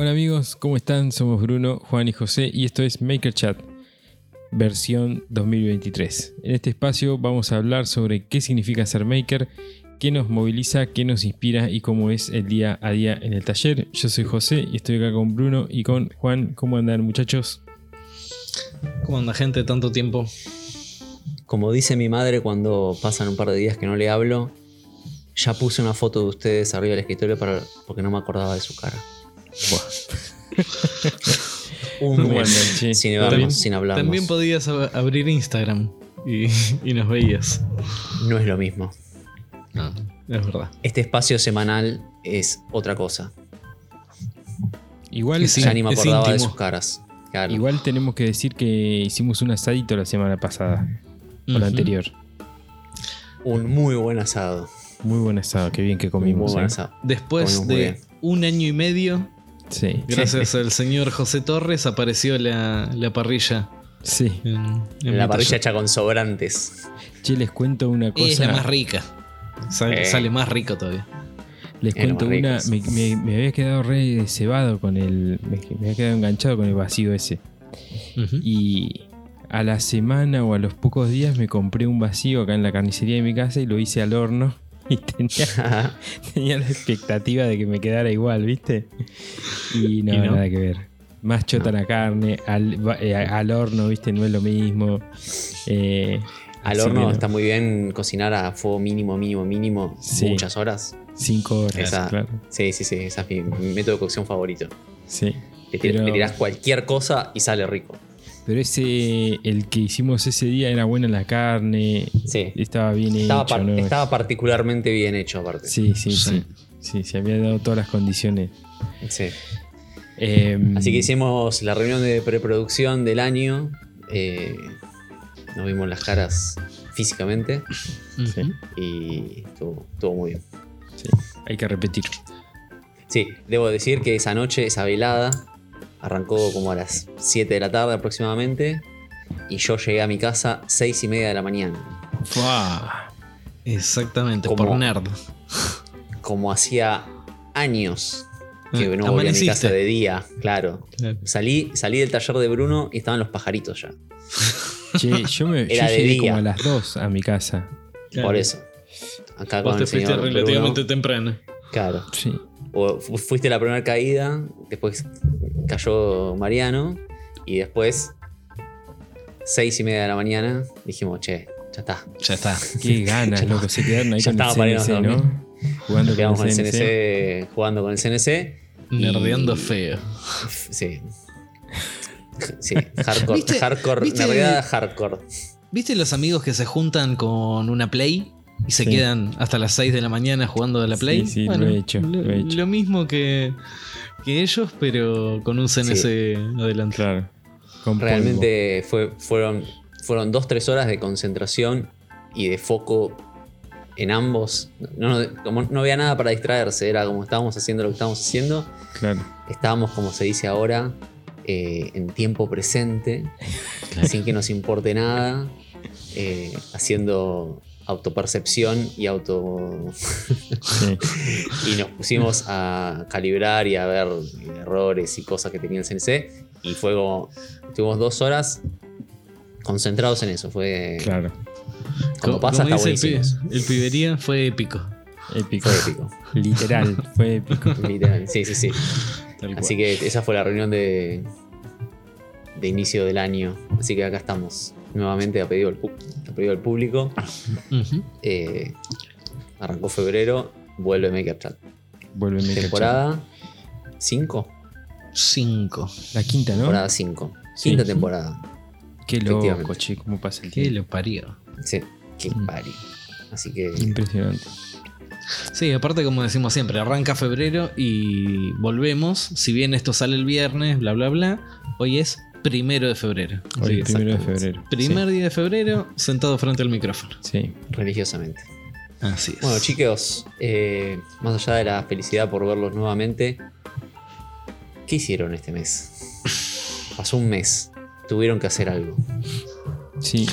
Hola amigos, ¿cómo están? Somos Bruno, Juan y José y esto es Maker Chat, versión 2023. En este espacio vamos a hablar sobre qué significa ser maker, qué nos moviliza, qué nos inspira y cómo es el día a día en el taller. Yo soy José y estoy acá con Bruno y con Juan. ¿Cómo andan muchachos? ¿Cómo anda gente tanto tiempo? Como dice mi madre cuando pasan un par de días que no le hablo, ya puse una foto de ustedes arriba del escritorio para, porque no me acordaba de su cara. un ¿Cómo mes andan, che? sin, ¿Todo vernos, bien? sin hablarnos. También podías ab- abrir Instagram y, y nos veías. No es lo mismo. No, es verdad. Este espacio semanal es otra cosa. Igual, Sí, ya ni me es acordaba de sus caras. Claro. igual tenemos que decir que hicimos un asadito la semana pasada, o la anterior. Un muy buen asado. Muy buen asado, qué bien que comimos. muy buen ¿eh? asado. Después Comimos de un año y medio, Sí, gracias al señor José Torres, apareció la, la parrilla. sí. En, en La parrilla hecha con sobrantes. Che, les cuento una cosa. Es la más rica. Sale, Eh. sale más rico todavía. Les cuento una, me, me- me había quedado re cebado con el, me, me había quedado enganchado con el vacío ese. Y a la semana o a los pocos días me compré un vacío acá en la carnicería de mi casa y lo hice al horno. Y tenía, tenía la expectativa de que me quedara igual, ¿viste? Y no, ¿Y no? nada que ver. Más chota la carne, al, eh, al horno, ¿viste? No es lo mismo. Eh, Al horno no. está muy bien cocinar a fuego mínimo, mínimo, mínimo, Sí. muchas horas. Cinco horas, Esa- claro. Sí, sí, sí, esa es mi, mi método de cocción favorito. Sí. Le, tir- Pero- le tirás cualquier cosa y sale rico. Pero ese, el que hicimos ese día era buena la carne, Sí. estaba bien Estaba, hecho, par- ¿no? estaba particularmente bien hecho, aparte. Sí, sí, sí, Sí. sí. se había dado todas las condiciones. Sí. Em, Así que hicimos la reunión de preproducción del año. eh, nos vimos las caras físicamente Sí. Y estuvo, estuvo muy bien. sí, hay que repetir. Sí, debo decir que esa noche, esa velada, arrancó como a las 7 de la tarde aproximadamente. Y yo llegué a mi casa 6 y media de la mañana. Fua. Exactamente, Como- por nerd. Como hacía años que Ah, no volvía a mi casa de día, claro. Claro. Salí, salí del taller de Bruno y estaban los pajaritos ya. Che, yo, me, yo Era de llegué día. como a las 2 a mi casa. Claro. Por eso. Acá Vos con te el fuiste señor relativamente Bruno, temprano. Claro. Sí. O fuiste la primera caída, después cayó Mariano y después, seis y media de la mañana, dijimos, che, ya está. Ya está. Qué ganas, loco. Se quedaron ahí ya con estaba el CNC. ¿no? Jugando Quedamos con con el el CNC. CNC, jugando con el CNC. Nerdeando Y- feo. Sí. Sí, hardcore, ¿Viste- hardcore, viste- nerdeada hardcore. ¿Viste los amigos que se juntan con una Play y se Sí. quedan hasta las 6 de la mañana jugando a la Sí, Play? sí, lo he hecho, lo he hecho. lo mismo que, que ellos, pero con un CNC adelante. Claro. Con. Realmente fue, fueron, fueron dos, tres horas de concentración y de foco en ambos. No, no- como no había nada para distraerse, era como estábamos haciendo lo que estábamos haciendo. Claro. Estábamos, como se dice ahora, eh, en tiempo presente, sin que nos importe nada, eh, haciendo autopercepción y auto Sí. y nos pusimos a calibrar y a ver errores y cosas que tenía el CNC y fue como estuvimos dos horas concentrados en eso fue, Claro. Cuando Co- pasa como está el, buenísimo pi- el pibería fue épico. Épico. fue épico Literal, fue épico. literal sí sí sí así que esa fue la reunión de de inicio del año así que acá estamos nuevamente a pedido del, pu- a pedido del público. Eh, arrancó febrero vuelve Maker Chat Vuelve Maker temporada 5 Cinco. Chat. La quinta, ¿no? temporada 5 Sí. quinta temporada Qué loco, che, cómo pasa el ¿Qué lo parió? Sí, qué Mm. pari. Así que Impresionante. Sí, aparte como decimos siempre, arranca febrero y volvemos. Si bien esto sale el viernes, bla, bla, bla, hoy es primero de febrero. Hoy, primero de febrero. Primer día de febrero, sentado frente al micrófono. Sí. religiosamente. Así es. Bueno, chicos, eh, más allá de la felicidad por verlos nuevamente, ¿qué hicieron este mes? Pasó un mes, tuvieron que hacer algo. Sí.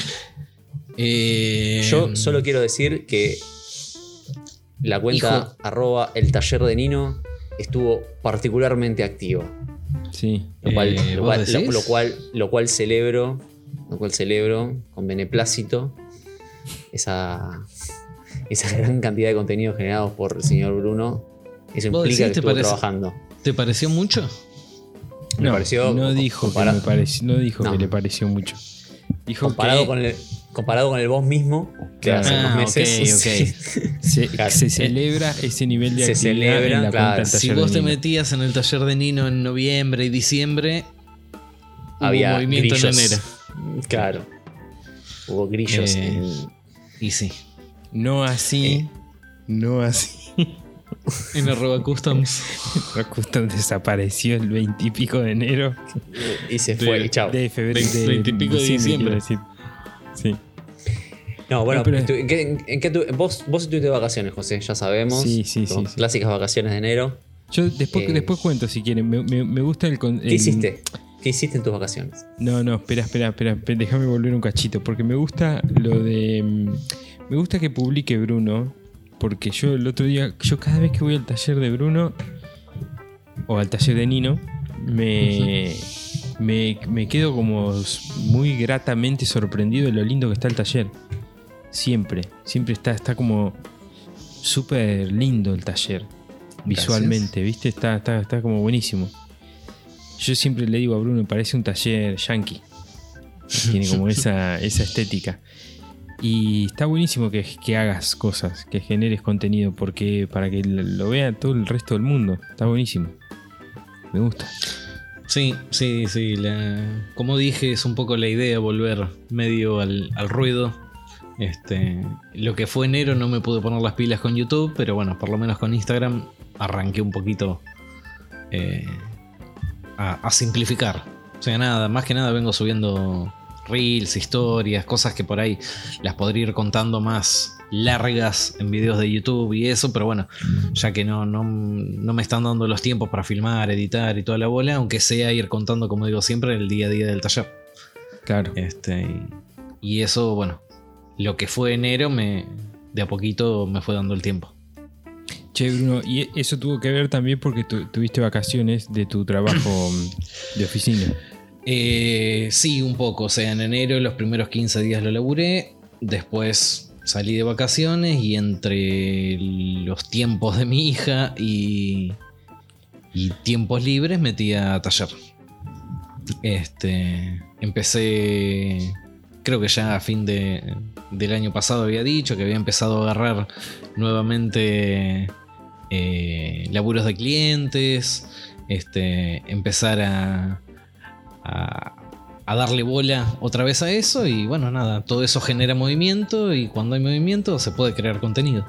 Eh, Yo solo quiero decir que la cuenta Hijo. arroba el taller de Nino estuvo particularmente activo. Sí. Lo cual, Eh, lo, ¿vos cual, lo- cual, lo cual celebro, lo cual celebro con beneplácito esa, esa gran cantidad de contenidos generados por el señor Bruno. Eso ¿Vos implica decís, que te estuvo parece? trabajando. ¿Te pareció mucho? Me no, pareció no dijo, que, me pareció, no dijo No. que le pareció mucho. Dijo Comparado, que con el, comparado con el vos mismo, que Claro. hace Ah, unos meses. ok, ok. se, Claro. se celebra ese nivel de Se actividad celebra, en la claro. cuenta Si vos te Nino. metías en el taller de Nino en noviembre y diciembre, hubo Había movimiento grillos. en enero. Claro. Hubo grillos Eh, en- Y sí. No así, Eh. no así. En arroba customs. Custom desapareció el 20 y pico de enero. y se fue. de- y chao. De febrero. Veinte- de veinte y pico de diciembre. Sí. No, bueno, No, pero- estu- ¿en qué, en- en qué tu- vos, vos estuviste de vacaciones, José, ya sabemos. Sí, sí, sí. Clásicas vacaciones de enero. Yo después, Eh. después cuento si quieren. Me, me- me gusta el. ¿Qué hiciste? ¿Qué hiciste en tus vacaciones? No, no, espera, espera, espera. espera, Déjame volver un cachito. Porque me gusta lo de. mm, Me gusta que publique Bruno. Porque yo el otro día. Yo cada vez que voy al taller de Bruno. O al taller de Nino. Me. Me, me quedo como muy gratamente sorprendido de lo lindo que está el taller. Siempre. Siempre está, está como súper lindo el taller. Visualmente, ¿viste? Está, está, está como buenísimo. Yo siempre le digo a Bruno, parece un taller yankee. Tiene como esa, esa estética. Y está buenísimo que, que hagas cosas, que generes contenido, porque para que lo vea todo el resto del mundo. Está buenísimo. Me gusta. Sí, sí, sí. la- como dije, es un poco la idea volver medio al, al ruido. Este, lo que fue enero no me pude poner las pilas con YouTube, pero bueno, por lo menos con Instagram arranqué un poquito eh, a, a simplificar. O sea, nada, más que nada vengo subiendo reels, historias, cosas que por ahí las podría ir contando más largas en videos de YouTube y eso, pero bueno, ya que no, no, no me están dando los tiempos para filmar, editar y toda la bola, aunque sea ir contando, como digo siempre, el día a día del taller. Claro. Este, y eso, bueno, lo que fue enero me de a poquito me fue dando el tiempo. Che, Bruno, y eso tuvo que ver también porque tu- tuviste vacaciones de tu trabajo de oficina. Eh, sí, un poco. O sea, en enero los primeros 15 días lo laburé. Después salí de vacaciones y entre los tiempos de mi hija y, y tiempos libres metí a taller. Este, empecé, creo que ya a fin de, del año pasado había dicho que había empezado a agarrar nuevamente eh, laburos de clientes, este, empezar a, a, a darle bola otra vez a eso y bueno, nada, todo eso genera movimiento y cuando hay movimiento se puede crear contenido.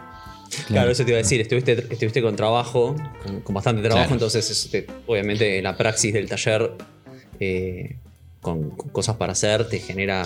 Claro, eso te iba a decir, estuviste, estuviste con trabajo, con, con bastante trabajo, Claro. entonces eso te- obviamente la praxis del taller eh, con, cosas para hacer te genera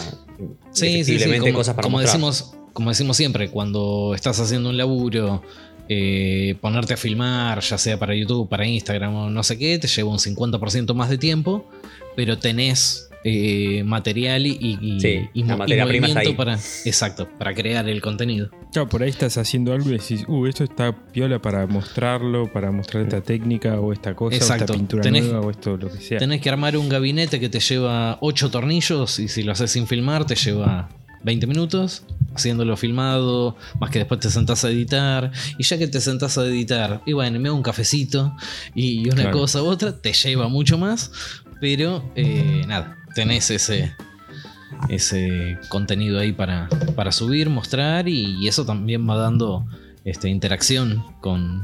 Sí, sí, sí, como, cosas para como mostrar. decimos, como decimos siempre, cuando estás haciendo un laburo, eh, ponerte a filmar, ya sea para YouTube, para Instagram o no sé qué, te lleva un 50% más de tiempo, pero tenés eh, material y, y, Sí, y la mo- y materia prima está movimiento ahí. para, exacto, para crear el contenido. Claro, por ahí estás haciendo algo y decís, uh, esto está piola para mostrarlo, para mostrar esta técnica o esta cosa, o esta pintura Tenés- nueva o esto, lo que sea. Tenés que armar un gabinete que te lleva 8 tornillos y si lo haces sin filmar te lleva 20 minutos haciéndolo filmado, más que después te sentás a editar y ya que te sentás a editar y bueno, me hago un cafecito y una Claro. cosa u otra, te lleva mucho más, pero eh, nada, tenés ese ese contenido ahí para, para subir, mostrar y, eso también va dando este, interacción con,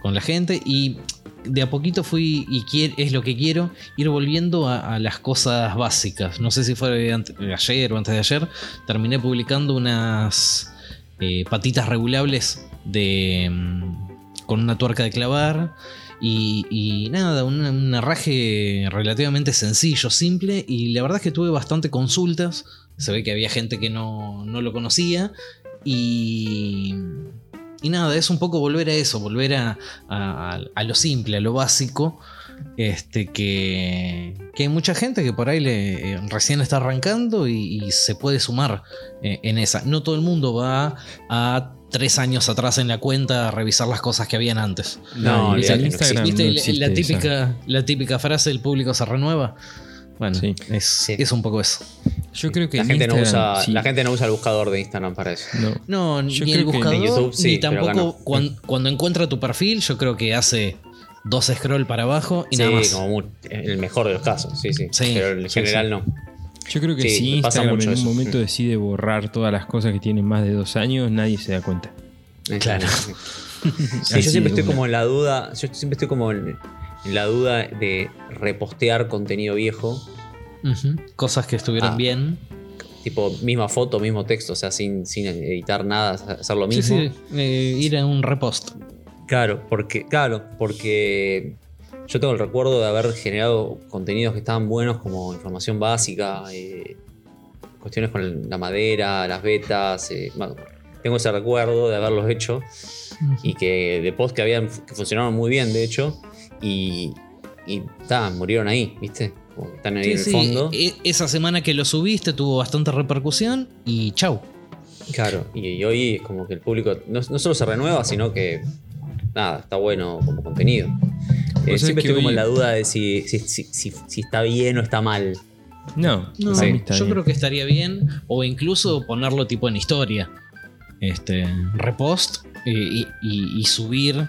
con la gente y de a poquito fui y es lo que quiero ir volviendo a, las cosas básicas. No sé si fue ayer o antes de ayer, terminé publicando unas eh, patitas regulables de mm, con una tuerca de clavar y, y nada, un, un herraje relativamente sencillo, simple y la verdad es que tuve bastante consultas. Se ve que había gente que no, no lo conocía y y nada, es un poco volver a eso, volver a- a lo simple, a lo básico. Este, que, que hay mucha gente que por ahí le, eh, recién está arrancando y, y se puede sumar eh, en esa. No todo el mundo va a tres años atrás en la cuenta a revisar las cosas que habían antes. No, y olvídate, en no Instagram ¿Viste no la- existe la, esa. típica, la típica frase el público se renueva? Bueno, Sí. es, Sí. es un poco eso. Yo creo que la en gente, no usa, sí. la gente no usa el buscador de Instagram para eso. No. No, Yo ni el que buscador, YouTube sí, ni tampoco cuando, encuentra tu perfil, yo creo que hace dos scroll para abajo y sí, nada más. como el mejor de los casos, sí, sí. Sí, pero en sí, general sí. no. Yo creo que Sí, si pasa Instagram mucho en un eso. momento Mm. decide borrar todas las cosas que tienen más de dos años, nadie se da cuenta. Claro. Yo siempre estoy como en la duda, yo siempre estoy como en, la duda de repostear contenido viejo. Cosas que estuvieron Ah. bien. tipo misma foto, mismo texto, o sea, sin, sin editar nada, hacer lo Sí, mismo. sí, eh, ir a un repost. Claro, porque, claro, porque yo tengo el recuerdo de haber generado contenidos que estaban buenos como información básica, eh, cuestiones con la madera, las betas. eh, bueno, tengo ese recuerdo de haberlos hecho y que de post que habían que funcionaron muy bien, de hecho, y, y ta, murieron ahí, ¿viste? Como están ahí Sí, en el sí, fondo. e- esa semana que lo subiste tuvo bastante repercusión y chau. Claro, y, y hoy es como que el público no, no solo se renueva, sino que nada, está bueno como contenido. Eh, sabés siempre estoy como en la duda de si, si, si- si- si está bien o está mal. No, No, está yo bien. creo que estaría bien. O incluso ponerlo tipo en historia. Este. Repost. eh, y, y- y subir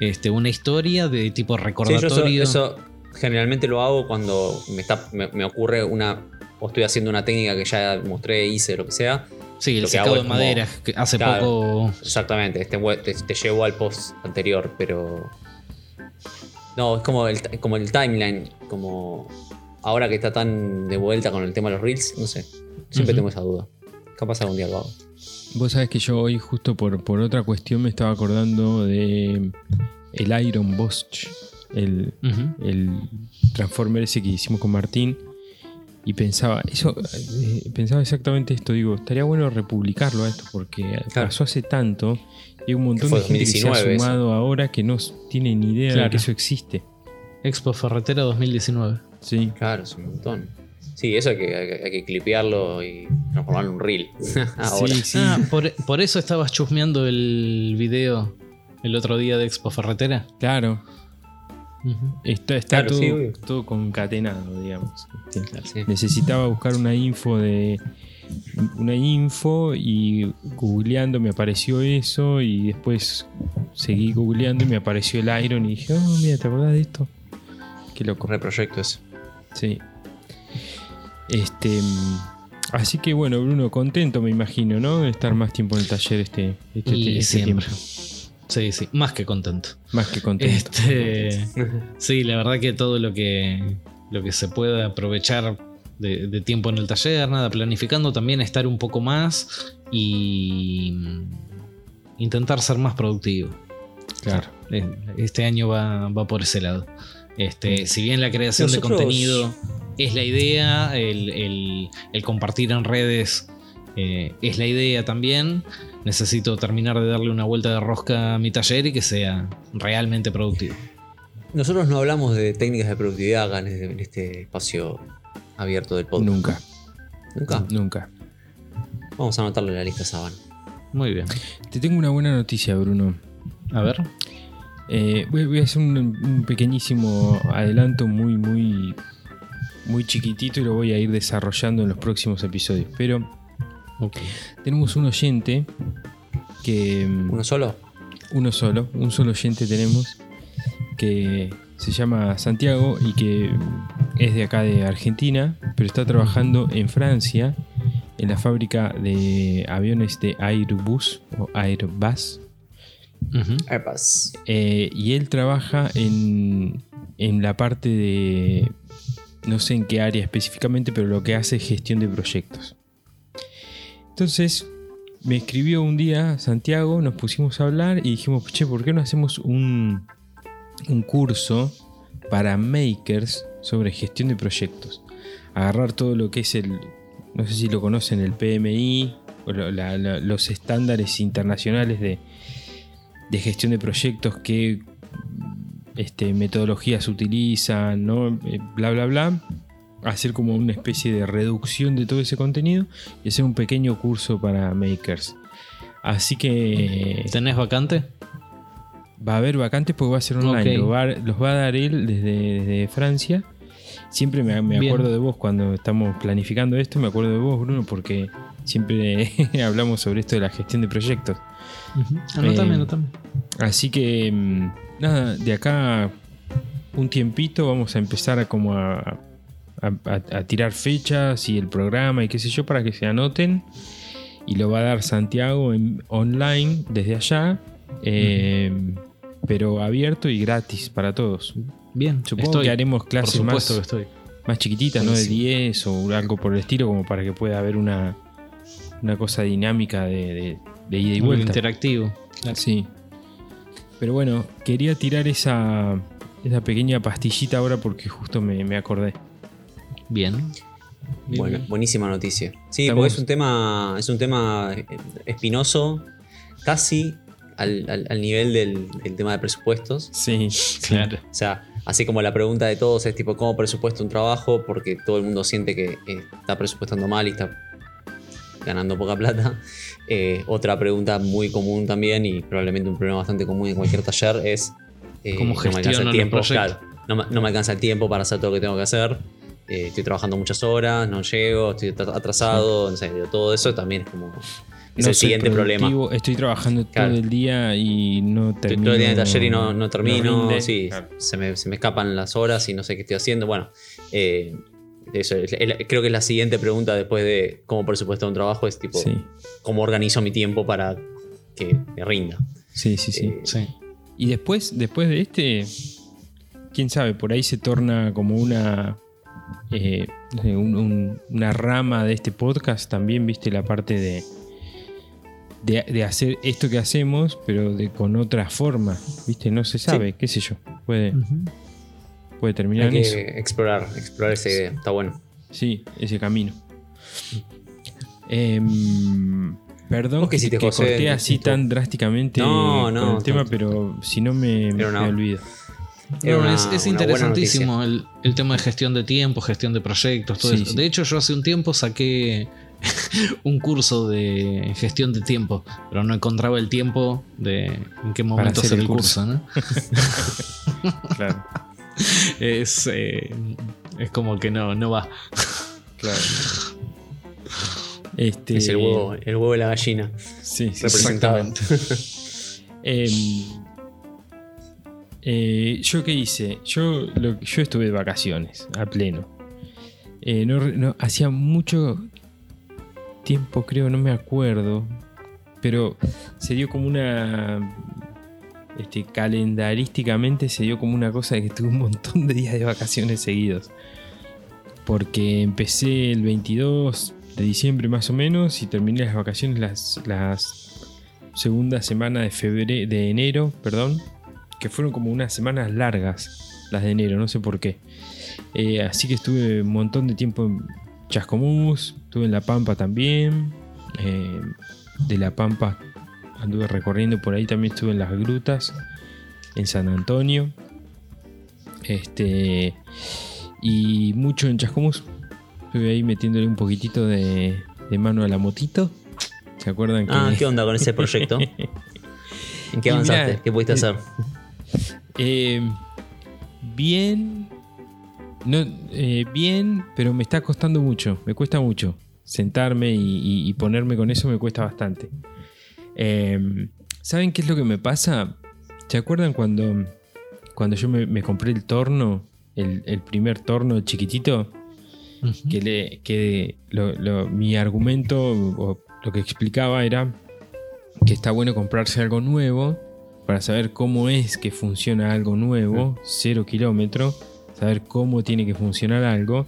este, una historia de tipo Sí, yo recordatorio. eso, eso generalmente lo hago cuando me, está, me, me ocurre una. O estoy haciendo una técnica que ya mostré, hice, lo que sea. Sí, el lo que secado hago de como- madera. Que hace Claro. poco. Exactamente, este te, te llevo al post anterior, pero. No, es como el, como el timeline, como. Ahora que está tan de vuelta con el tema de los reels, no sé. Siempre Ujú. tengo esa duda. Capaz algún día lo hago. Vos sabés que yo hoy, justo por, por otra cuestión, me estaba acordando de el Iron Bosch, el, el Transformer ese que hicimos con Martín. Y pensaba, eso, eh, pensaba exactamente esto. Digo, estaría bueno republicarlo a esto porque Claro. pasó hace tanto. Y hay un montón de gente que se ha 2019 eso. sumado ahora que no tiene ni idea de que eso existe. Expo Ferretera 2019. Sí. Claro, es un montón. Sí, eso hay que, hay que- hay que clipearlo y transformarlo en un reel. Ahora. Sí, sí. Ah, por, por eso estabas chusmeando el video el otro día de Expo Ferretera. Claro. Está, está Claro, todo, sí, obvio. todo concatenado, digamos. Sí. Sí. Necesitaba buscar una info de. Una info y googleando me apareció eso y después seguí googleando y me apareció el Iron y dije, oh, mira, ¿te acordás de esto? Qué loco. Reproyecto ese. Sí. Este. Así que bueno, Bruno, contento me imagino, ¿no? De estar más tiempo en el taller este, este, Y este siempre. tiempo. Sí, sí, más que contento. Más que contento. Este, sí, la verdad que todo lo que, lo que se pueda aprovechar de, de tiempo en el taller, nada, planificando también estar un poco más y mm, intentar ser más productivo. Claro. Eh, Este año va, va por ese lado. Este, si bien la creación Nosotros- de contenido es la idea, el, el- el compartir en redes eh, es la idea también, necesito terminar de darle una vuelta de rosca a mi taller y que sea realmente productivo. Nosotros no hablamos de técnicas de productividad acá en este, en este espacio abierto del podcast. Nunca, Nunca. nunca. Vamos a anotarlo en la lista Saban. Muy bien. Te tengo una buena noticia, Bruno. A ver. Eh, voy, voy a hacer un, un pequeñísimo adelanto muy, muy, muy chiquitito y lo voy a ir desarrollando en los próximos episodios. Pero tenemos un oyente que. mm, ¿Uno solo? uno solo, un solo oyente tenemos que se llama Santiago y que es de acá de Argentina, pero está trabajando en Francia en la fábrica de aviones de Airbus o Airbus. Airbus. Eh, y él trabaja en, en la parte de, no sé en qué área específicamente, pero lo que hace es gestión de proyectos. Entonces, me escribió un día Santiago, nos pusimos a hablar y dijimos, che, ¿por qué no hacemos un, un curso para makers sobre gestión de proyectos? Agarrar todo lo que es el, no sé si lo conocen, el PMI, o los estándares internacionales de, de gestión de proyectos, qué este, metodologías utilizan, ¿no? Eh, bla, bla, bla. Hacer como una especie de reducción de todo ese contenido y hacer un pequeño curso para makers. Así que ¿Tenés vacante? va a haber vacantes porque va a ser online. Va los va a dar él desde, desde Francia. Siempre me, me Bien. acuerdo de vos cuando estamos planificando esto, me acuerdo de vos, Bruno, porque siempre hablamos sobre esto de la gestión de proyectos. Anotame, Eh, anotame. Así que mm, nada, de acá un tiempito vamos a empezar a como a, a- a- a tirar fechas y el programa y qué sé yo para que se anoten. Y lo va a dar Santiago en- online desde allá. eh, Pero abierto y gratis para todos. Bien, Supongo estoy. que haremos clases que más, estoy. más chiquititas, ¿no? De Buenísimo. 10 o algo por el estilo, como para que pueda haber una, una cosa dinámica de, de- de ida y vuelta. interactivo. Sí. Pero bueno, quería tirar esa, esa pequeña pastillita ahora porque justo me, me acordé. Bien. Bien, Bueno, bien. buenísima noticia. Sí, Estamos- porque es un tema, es un tema eh, espinoso, casi al, al- al nivel del, del tema de presupuestos. Sí, Claro. O sea, así como la pregunta de todos es tipo, ¿cómo presupuesto un trabajo? Porque todo el mundo siente que eh, está presupuestando mal y está ganando poca plata. Eh, otra pregunta muy común también y probablemente un problema bastante común en cualquier taller es eh, ¿Cómo no me alcanza el tiempo, claro, no me alcanza el tiempo para hacer todo lo que tengo que hacer. Eh, estoy trabajando muchas horas, no llego, estoy atra- atrasado, no sé, todo eso también es como es No el siguiente problema. Estoy trabajando Claro. todo el día y no Estoy termino. todo el día en el taller y no, no termino. sí, Claro. se, me, se me escapan las horas y no sé qué estoy haciendo. Bueno, eh, eso, es- es- creo que es la siguiente pregunta después de cómo presupuestar un trabajo: es tipo, Sí, ¿cómo organizo mi tiempo para que me rinda? sí, sí. sí. Eh, Sí. Y después, después de este, quién sabe, por ahí se torna como una, eh, un- un- una rama de este podcast también, viste, la parte de, de, de hacer esto que hacemos, pero de, con otra forma, viste, no se sabe, qué sé yo, puede, puede terminar hay en eso. explorar, explorar esa idea. Está bueno. Sí, ese camino. Em, perdón que, que José, corté así tan drásticamente No, no, el tema, tanto. pero si no me, olvido. Era No, una- es, es una buena interesantísimo el, el tema de gestión de tiempo, gestión de proyectos, todo Sí, eso. sí. De hecho, yo hace un tiempo saqué un curso de gestión de tiempo, pero no encontraba el tiempo de en qué momento hacer hacer el curso, ¿no? Claro, Es, eh, es como que no, no va. claro. Este, Es el huevo, el huevo de la gallina. Sí, sí, representado. Em, eh, ¿Yo qué hice? Yo, lo- yo estuve de vacaciones, a pleno. Eh, no- hacía mucho tiempo, creo, no me acuerdo. Pero se dio como una. Este, calendarísticamente se dio como una cosa de que tuve un montón de días de vacaciones seguidos. Porque empecé el 22 de diciembre más o menos y terminé las vacaciones las, las segunda semana de febrero, de enero, perdón, que fueron como unas semanas largas las de enero, no sé por qué. Eh, así que estuve un montón de tiempo en Chascomús, estuve en La Pampa también. eh, de La Pampa anduve recorriendo por ahí, también estuve en las grutas, en San Antonio. Este. Y mucho en Chascomús. Estuve ahí metiéndole un poquitito de, de mano a la motito. ¿Se acuerdan que.? Ah, ¿qué onda con ese proyecto? ¿En qué avanzaste? mirá, ¿Qué pudiste eh, hacer? Eh, bien. No, eh, bien, pero me está costando mucho. Me cuesta mucho. Sentarme y, y- y ponerme con eso me cuesta bastante. Eh, ¿Saben qué es lo que me pasa? ¿Se acuerdan cuando, cuando yo me, me compré el torno? El, el primer torno chiquitito. Que, le, que lo- lo- mi argumento o lo que explicaba era que está bueno comprarse algo nuevo para saber cómo es que funciona algo nuevo, cero kilómetro, saber cómo tiene que funcionar algo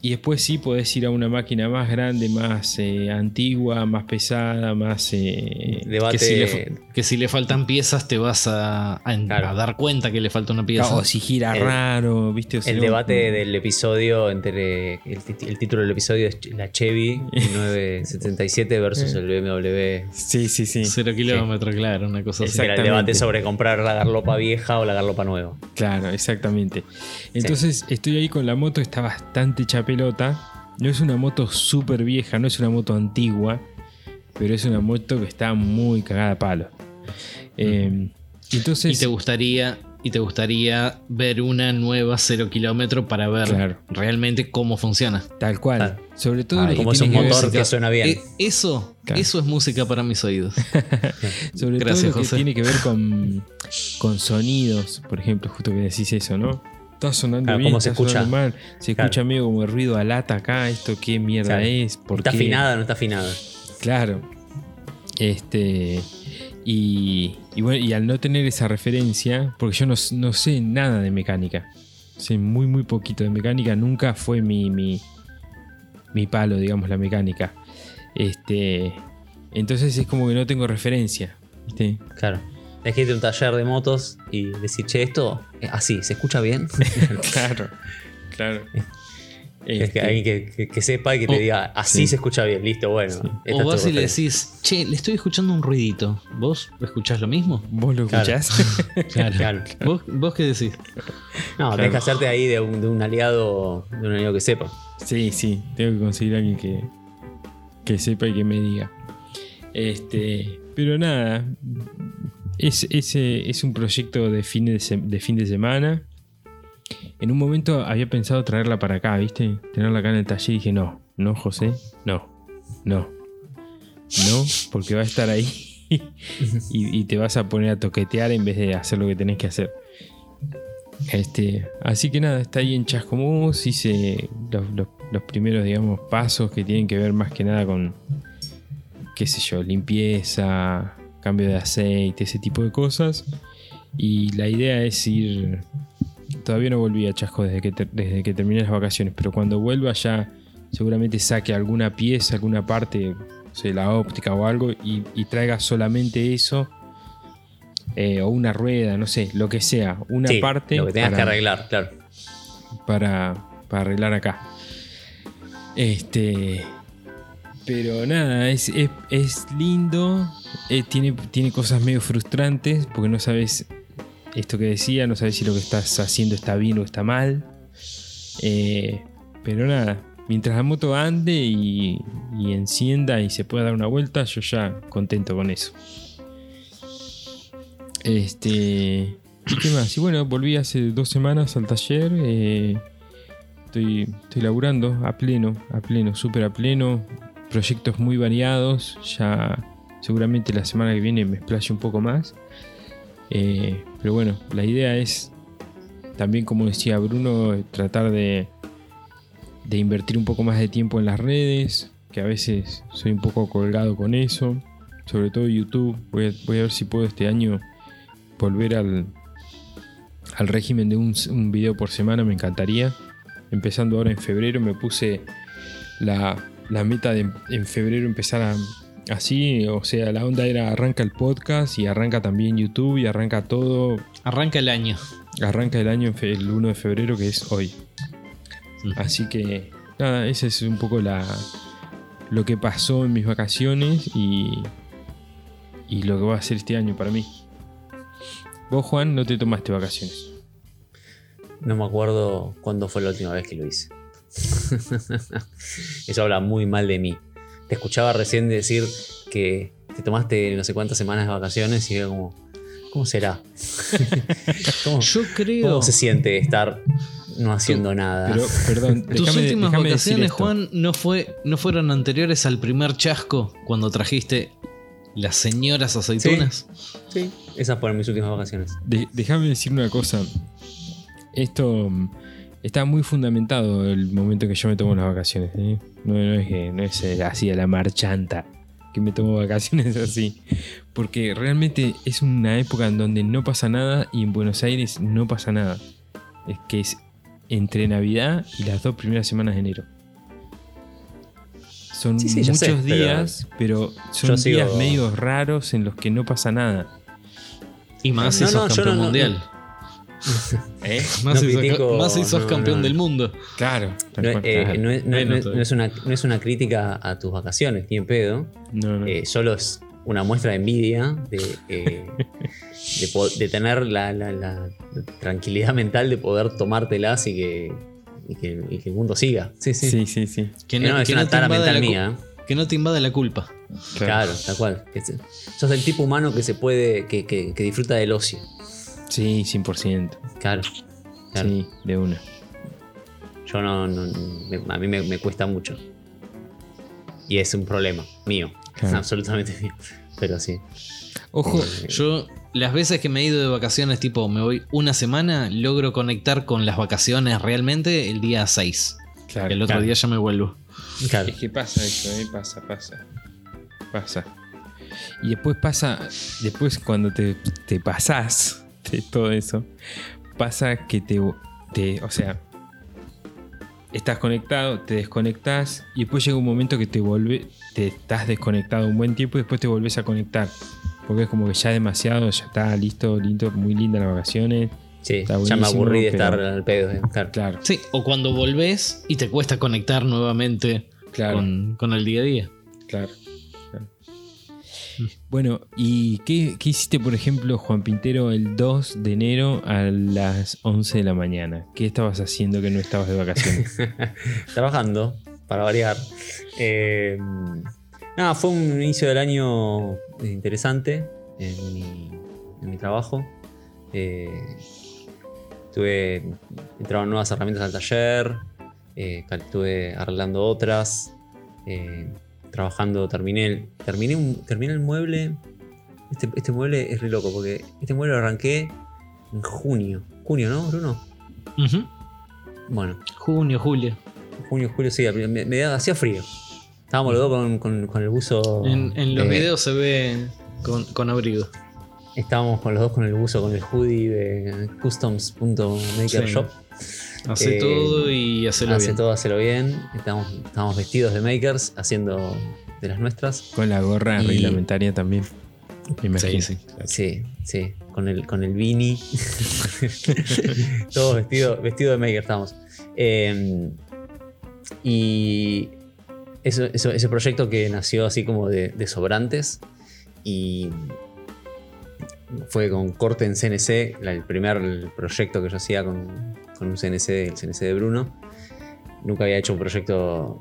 y después sí podés ir a una máquina más grande, más eh, antigua, más pesada, más... eh, Debate. Que si, le, fa- que si le faltan piezas te vas a, a- dar cuenta que le falta una pieza. o si gira El- raro, ¿viste? O si El no- debate del episodio entre. El, título del episodio es la Chevy 977 versus el BMW. Sí, sí, sí. Cero kilómetros, claro, una cosa así. Era el debate sobre comprar la garlopa vieja o la garlopa nueva. Claro, exactamente. Entonces estoy ahí con la moto, está bastante hecha pelota. No es una moto súper vieja, no es una moto antigua, pero es una moto que está muy cagada a palo. Eh, entonces, Y te gustaría, y te gustaría ver una nueva cero kilómetro para ver Claro. realmente cómo funciona. tal cual. Claro. Sobre todo que Como es un que motor que suena bien. Eh, eso, Claro. eso es música para mis oídos. Sobre Gracias, todo lo que José. tiene que ver con, con sonidos, por ejemplo, justo que decís eso, ¿no? Está sonando Claro, bien, ¿cómo se está escucha? mal. Se Claro. escucha medio como ruido a lata acá, esto qué mierda Claro. es, por ¿Está qué? afinada no está afinada? Claro. Este. Y, y bueno, y al no tener esa referencia, porque yo no, no sé nada de mecánica. Sé muy, muy poquito de mecánica. Nunca fue mi, mi, mi palo, digamos, la mecánica. Este. Entonces es como que no tengo referencia. ¿viste? Claro. Tenés que irte a un taller de motos y decir, che, esto eh, así, ¿se escucha bien? claro, claro. Es Este, que alguien que, que- que sepa y que te O- diga, así sí. se escucha bien, listo, bueno. O vas y le decís, che, le estoy escuchando un ruidito. ¿Vos escuchás lo mismo? ¿Vos lo Claro. escuchás? Claro. ¿Vos, ¿Vos qué decís? No, tenés que hacerte ahí de un, de un aliado, de un aliado que sepa. Sí, sí, tengo que conseguir a alguien que, que sepa y que me diga. Este, pero nada, es, ese es un proyecto de fin de, de fin de semana. En un momento había pensado traerla para acá, ¿viste? Tenerla acá en el taller y dije, no, no, José, no, no, no, porque va a estar ahí y, y te vas a poner a toquetear en vez de hacer lo que tenés que hacer. Este, así que nada, está ahí en Chascomús, hice los, los- los primeros, digamos, pasos que tienen que ver más que nada con, qué sé yo, limpieza, cambio de aceite, ese tipo de cosas. Y la idea es ir... Todavía no volví a Chasco desde que, ter- desde que terminé las vacaciones, pero cuando vuelva ya seguramente saque alguna pieza, alguna parte, no sé, la óptica o algo, y, y traiga solamente eso. eh, o una rueda, no sé, lo que sea, una Sí, parte Lo que tengas que para- arreglar, claro. para, para arreglar acá. Este. Pero nada, es, es, lindo. eh, tiene, tiene cosas medio frustrantes porque no sabes esto que decía, no sabes si lo que estás haciendo está bien o está mal. Eh, pero nada, mientras la moto ande y, y encienda y se pueda dar una vuelta, yo ya contento con eso. Este. ¿y ¿Qué más? Y bueno, volví hace dos semanas al taller. eh, estoy, estoy laburando a pleno, a pleno, súper a pleno. Proyectos muy variados. Ya seguramente la semana que viene me explayo un poco más. Eh, pero bueno, la idea es también, como decía Bruno, tratar de, de invertir un poco más de tiempo en las redes. Que a veces soy un poco colgado con eso. Sobre todo YouTube. Voy a, ver si puedo este año volver al, al régimen de un, un video por semana, me encantaría. Empezando ahora en febrero, me puse la, la meta de en febrero empezar a, así. O sea, la onda era arranca el podcast y arranca también YouTube y arranca todo. Arranca el año. Arranca el año el 1 de febrero, que es hoy. Así que, nada, ese es un poco la, lo que pasó en mis vacaciones y, y lo que va a ser este año para mí. Vos, Juan, no te tomaste vacaciones. No me acuerdo cuándo fue la última vez que lo hice. Eso habla muy mal de mí. Te escuchaba recién decir que te tomaste no sé cuántas semanas de vacaciones y era como, ¿cómo será? ¿Cómo, Yo creo. cómo se siente estar no haciendo nada? Pero, perdón, Tus déjame- últimas déjame vacaciones. Juan, no, fue, no fueron anteriores al primer chasco cuando trajiste las señoras aceitunas. Sí, esas fueron mis últimas vacaciones. De- déjame decir una cosa. Esto está muy fundamentado el momento que yo me tomo las vacaciones. ¿eh? No, no es que no es eh, así a la marchanta que me tomo vacaciones así. Porque realmente es una época en donde no pasa nada y en Buenos Aires no pasa nada. Es que es entre Navidad y las dos primeras semanas de enero. Son Sí, sí, ya muchos sé, días, pero, son yo sigo- días medio raros en los que no pasa nada. Y más si No, sos no, campeón no- no- mundial. ¿Eh? Más, No si sos, critico- más si sos no, campeón no. del mundo. Claro. No, es, una, crítica a tus vacaciones, ni en pedo. No, no. Eh, solo es una muestra de envidia de, eh, de, po- de tener la, la- la tranquilidad mental de poder tomártelas y que, y que, y que el mundo siga. Sí, sí. sí, sí, sí. Que no, es que una te tara invada mental mía. Que no te invada la culpa. Claro, tal cual. Sos el tipo humano que se puede, que, que- que disfruta del ocio. Sí, 100%. Claro. claro. Sí, de una. Yo no, no- me- a mí me, me cuesta mucho. Y es un problema mío. Claro. Absolutamente mío. Pero sí. Ojo, Eh, Yo, las veces que me he ido de vacaciones, tipo, me voy una semana, logro conectar con las vacaciones realmente el día 6. claro. el otro claro. día ya me vuelvo. claro. Es que pasa eso, ¿eh? Pasa, pasa. Pasa. Y después pasa, después cuando te, te pasás de todo eso, pasa que te, te, o sea, estás conectado, te desconectás y después llega un momento que te vuelve, te estás desconectado un buen tiempo y después te volvés a conectar. Porque es como que ya demasiado, ya está listo, lindo, muy linda las vacaciones. Sí, ya me aburrí de estar al pedo. eh, Claro. Claro, Sí, o cuando volvés y te cuesta conectar nuevamente claro. con, con el día a día. Claro. Bueno, ¿y qué, hiciste, por ejemplo, Juan Pintero, el 2 de enero a las 11 de la mañana? ¿Qué estabas haciendo que no estabas de vacaciones? Trabajando, para variar. Eh, nada, fue un inicio del año interesante en mi, trabajo. Eh, tuve, entraron nuevas herramientas al taller, eh, estuve arreglando otras, eh, trabajando, terminé, el- terminé, un- terminé el mueble. Este, este mueble es re loco porque este mueble lo arranqué en junio. Junio, ¿no, Bruno? Ujú. Bueno, Junio, julio. junio, julio, sí, me, me hacía frío. Estábamos los dos con, con- con el buzo. En, en los de- videos se ve con, con abrigo. Estábamos con los dos con el buzo, con el hoodie de customs.makershop. Hace Eh, todo y hacelo Hace bien. todo, hacelo bien. Estamos, estamos vestidos de makers, haciendo de las nuestras. Con la gorra Y- reglamentaria también. Me. Sí, sí. Sí, sí, con el, con el beanie. Todos vestidos vestido de maker estamos. Eh, y eso, eso- ese proyecto que nació así como de, de sobrantes y fue con corte en CNC, la- el primer proyecto que yo hacía con, con un CNC, el CNC de Bruno. Nunca había hecho un proyecto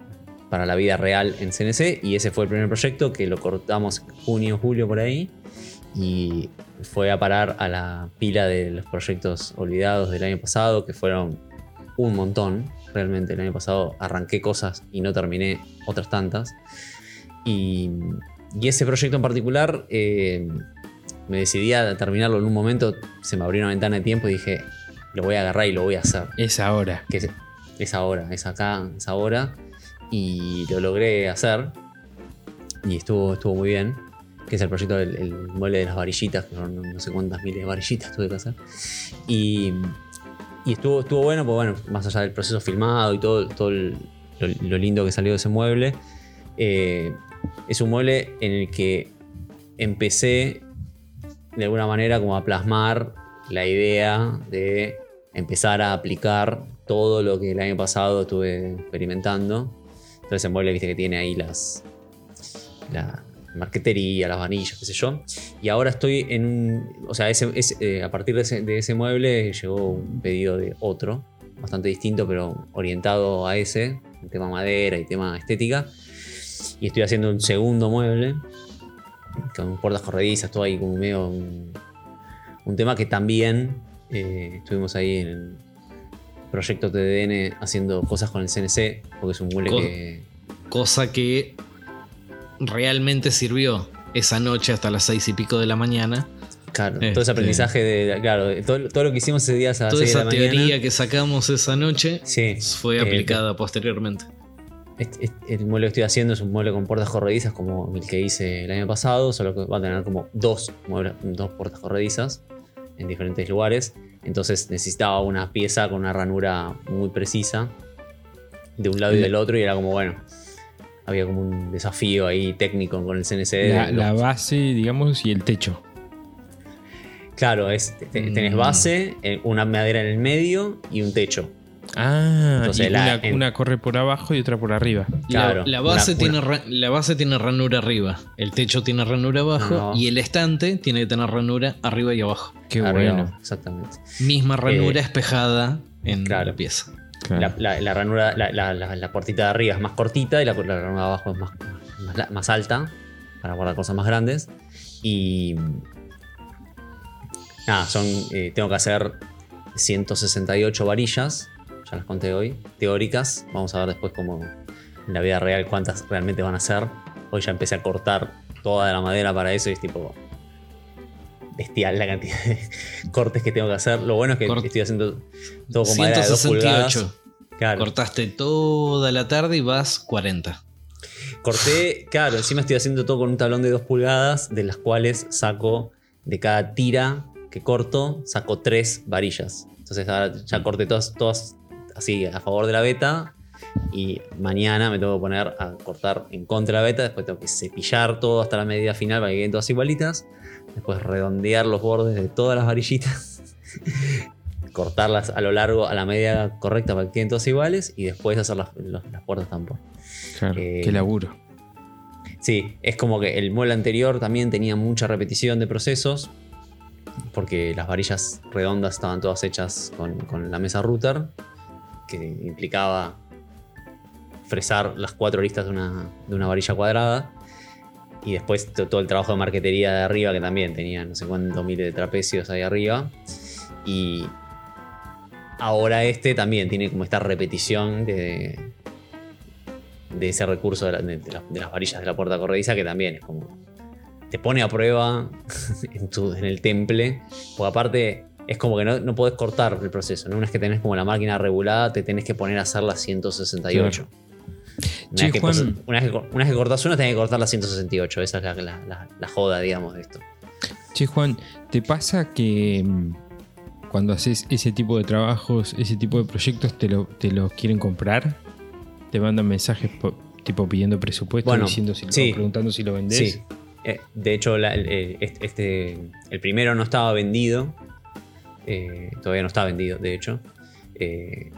para la vida real en CNC y ese fue el primer proyecto que lo cortamos junio, julio por ahí y fue a parar a la pila de los proyectos olvidados del año pasado, que fueron un montón. Realmente el año pasado arranqué cosas y no terminé otras tantas. Y, y ese proyecto en particular, eh, me decidí a terminarlo en un momento, se me abrió una ventana de tiempo y dije, lo voy a agarrar y lo voy a hacer. Es ahora. Que es, es ahora, es acá, es ahora. Y lo logré hacer. Y estuvo, estuvo muy bien. Que es el proyecto del el mueble de las varillitas, que no sé cuántas miles de varillitas tuve que hacer. Y, y estuvo, estuvo bueno, pues bueno, más allá del proceso filmado y todo, todo el- lo, lo lindo que salió de ese mueble. eh, es un mueble en el que empecé de alguna manera como a plasmar la idea de empezar a aplicar todo lo que el año pasado estuve experimentando. Entonces el mueble, viste que tiene ahí las la marquetería, las vanillas, qué sé yo. Y ahora estoy en un... O sea, eh, a partir de ese, mueble llegó un pedido de otro, bastante distinto, pero orientado a ese, el tema madera y tema estética. Y estoy haciendo un segundo mueble con puertas corredizas, todo ahí como medio un tema que también eh, estuvimos ahí en el proyecto TDN haciendo cosas con el CNC, porque es un mueble Co- que... Cosa que realmente sirvió esa noche hasta las seis y pico de la mañana. Claro, todo Este- ese aprendizaje de... Claro, todo, todo lo que hicimos ese día a Toda 6 de esa mañana. teoría que sacamos esa noche Sí, fue eh, aplicada posteriormente. Este- este- el mueble que estoy haciendo es un mueble con puertas corredizas como el que hice el año pasado, solo que va a tener como dos, muebles- dos puertas corredizas en diferentes lugares. Entonces necesitaba una pieza con una ranura muy precisa de un lado y del otro y era como, bueno, había como un desafío ahí técnico con el CNC. La, la base, digamos, y el techo. Claro, es, te- tenés Mm. base, eh, una madera en el medio y un techo. Ah, Entonces y la- una, en- una corre por abajo y otra por arriba. Claro, la, la base una- tiene una- la base tiene ranura arriba, el techo tiene ranura abajo No, y el estante tiene que tener ranura arriba y abajo. Qué Arriba, bueno. Exactamente. Misma ranura Eh, espejada en claro. la pieza. Claro. La, la- la ranura, la, la- la- la puertita de arriba es más cortita y la, la ranura de abajo es más, más alta para guardar cosas más grandes. Y. Nada, son. eh, tengo que hacer 168 varillas. Ya las conté hoy. Teóricas. Vamos a ver después cómo. En la vida real cuántas realmente van a ser. Hoy ya empecé a cortar toda la madera para eso y es tipo. Bestial la cantidad de cortes que tengo que hacer. Lo bueno es que Cort- estoy haciendo todo con madera de 2 pulgadas. 168. Claro. Cortaste toda la tarde y vas 40. Corté, claro, encima estoy haciendo todo con un tablón de 2 pulgadas, de las cuales saco de cada tira que corto, saco 3 varillas. Entonces ahora ya corté todas, todas así a favor de la beta. Y mañana me tengo que poner a cortar en contra de la beta. Después tengo que cepillar todo hasta la medida final para que queden todas igualitas. Después redondear los bordes de todas las varillitas. cortarlas a lo largo, a la medida correcta para que queden todas iguales. Y después hacer las, los- las puertas tampón. Claro, eh, qué laburo. Sí, es como que el mueble anterior también tenía mucha repetición de procesos, porque las varillas redondas estaban todas hechas con, con la mesa router, que implicaba fresar las cuatro listas de una, de una varilla cuadrada. Y después to- todo el trabajo de marquetería de arriba, que también tenía no sé cuántos miles de trapecios ahí arriba. Y ahora este también tiene como esta repetición de, de ese recurso de, la- de- de la- de las varillas de la puerta corrediza que también es como te pone a prueba en, en el temple porque aparte es como que no, no podés cortar el proceso ¿no? una vez que tenés como la máquina regulada te tenés que poner a hacer la 168 una, Che, vez que Juan. una, vez que, una vez que cortás una tenés que cortar la 168 esa es la, la- la- la joda digamos de esto Che, Juan, ¿te pasa que mm, cuando haces ese tipo de trabajos, ese tipo de proyectos, te lo, te los quieren comprar? ¿Te mandan mensajes po- tipo pidiendo presupuesto, Bueno, diciendo si lo- sí. preguntando si lo vendés? Sí. Eh, de hecho, la- el, el- este, este- el primero no estaba vendido. Eh, todavía no está vendido, de hecho. Eh,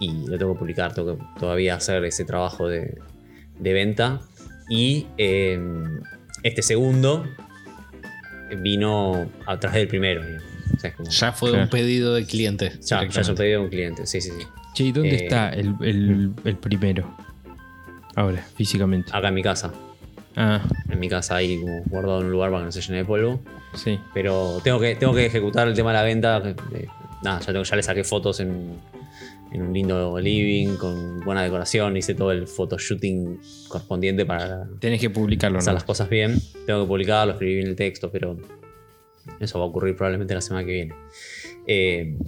y lo tengo que publicar, tengo que todavía hacer ese trabajo de, de venta. Y eh, este segundo vino a través del primero. digamos. O sea, es como- Ya fue Claro. un pedido de cliente. ya, ya es un pedido de un cliente. Sí, sí, sí. Che, ¿y dónde Eh, está el, el- el primero? Ahora, físicamente. Acá en mi casa. Ah, En mi casa ahí como guardado en un lugar para que no se llene de polvo. sí. Pero tengo que, tengo que ejecutar el tema de la venta. nada, ya, tengo- ya le saqué fotos en, en un lindo living con buena decoración. Hice todo el photoshooting correspondiente para Tenés que publicarlo, hacer ¿no? las cosas bien. Tengo que publicarlo, escribir bien el texto, pero eso va a ocurrir probablemente la semana que viene. Eh,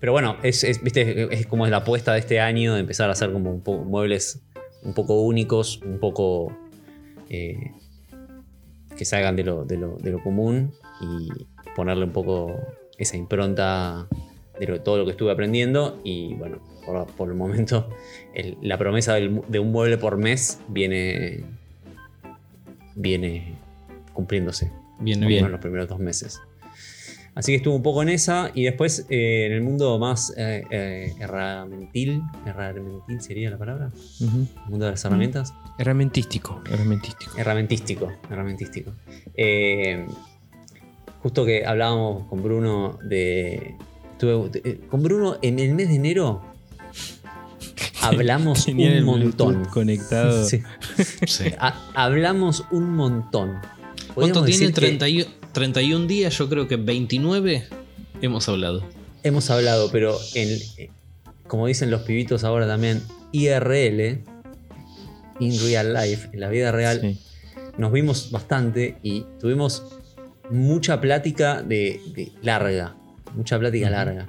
pero bueno, es, es, ¿viste? es como es la apuesta de este año de empezar a hacer como un poco muebles un poco únicos, un poco eh, que salgan de lo, de lo- de lo común y ponerle un poco esa impronta de lo- todo lo que estuve aprendiendo. Y bueno, por, por el momento el- la promesa del de un mueble por mes viene, viene cumpliéndose. Viene bien. menos los primeros dos meses. Así que estuve un poco en esa y después eh, en el mundo más eh, eh, herramentil, herramentil sería la palabra, el mundo de las herramientas, Herramentístico, herramentístico. herramentístico, herramentístico. Eh, justo que hablábamos con Bruno de, estuve- eh, con Bruno en el mes de enero hablamos Tenía un el montón. Conectado. Sí. Sí. Ha- hablamos un montón. ¿Cuánto tiene? decir que 31, 31 días, yo creo que 29 hemos hablado. Hemos hablado, pero en, eh, como dicen los pibitos ahora también, IRL, in real life, en la vida real, Sí. nos vimos bastante y tuvimos mucha plática de, de larga, mucha plática larga.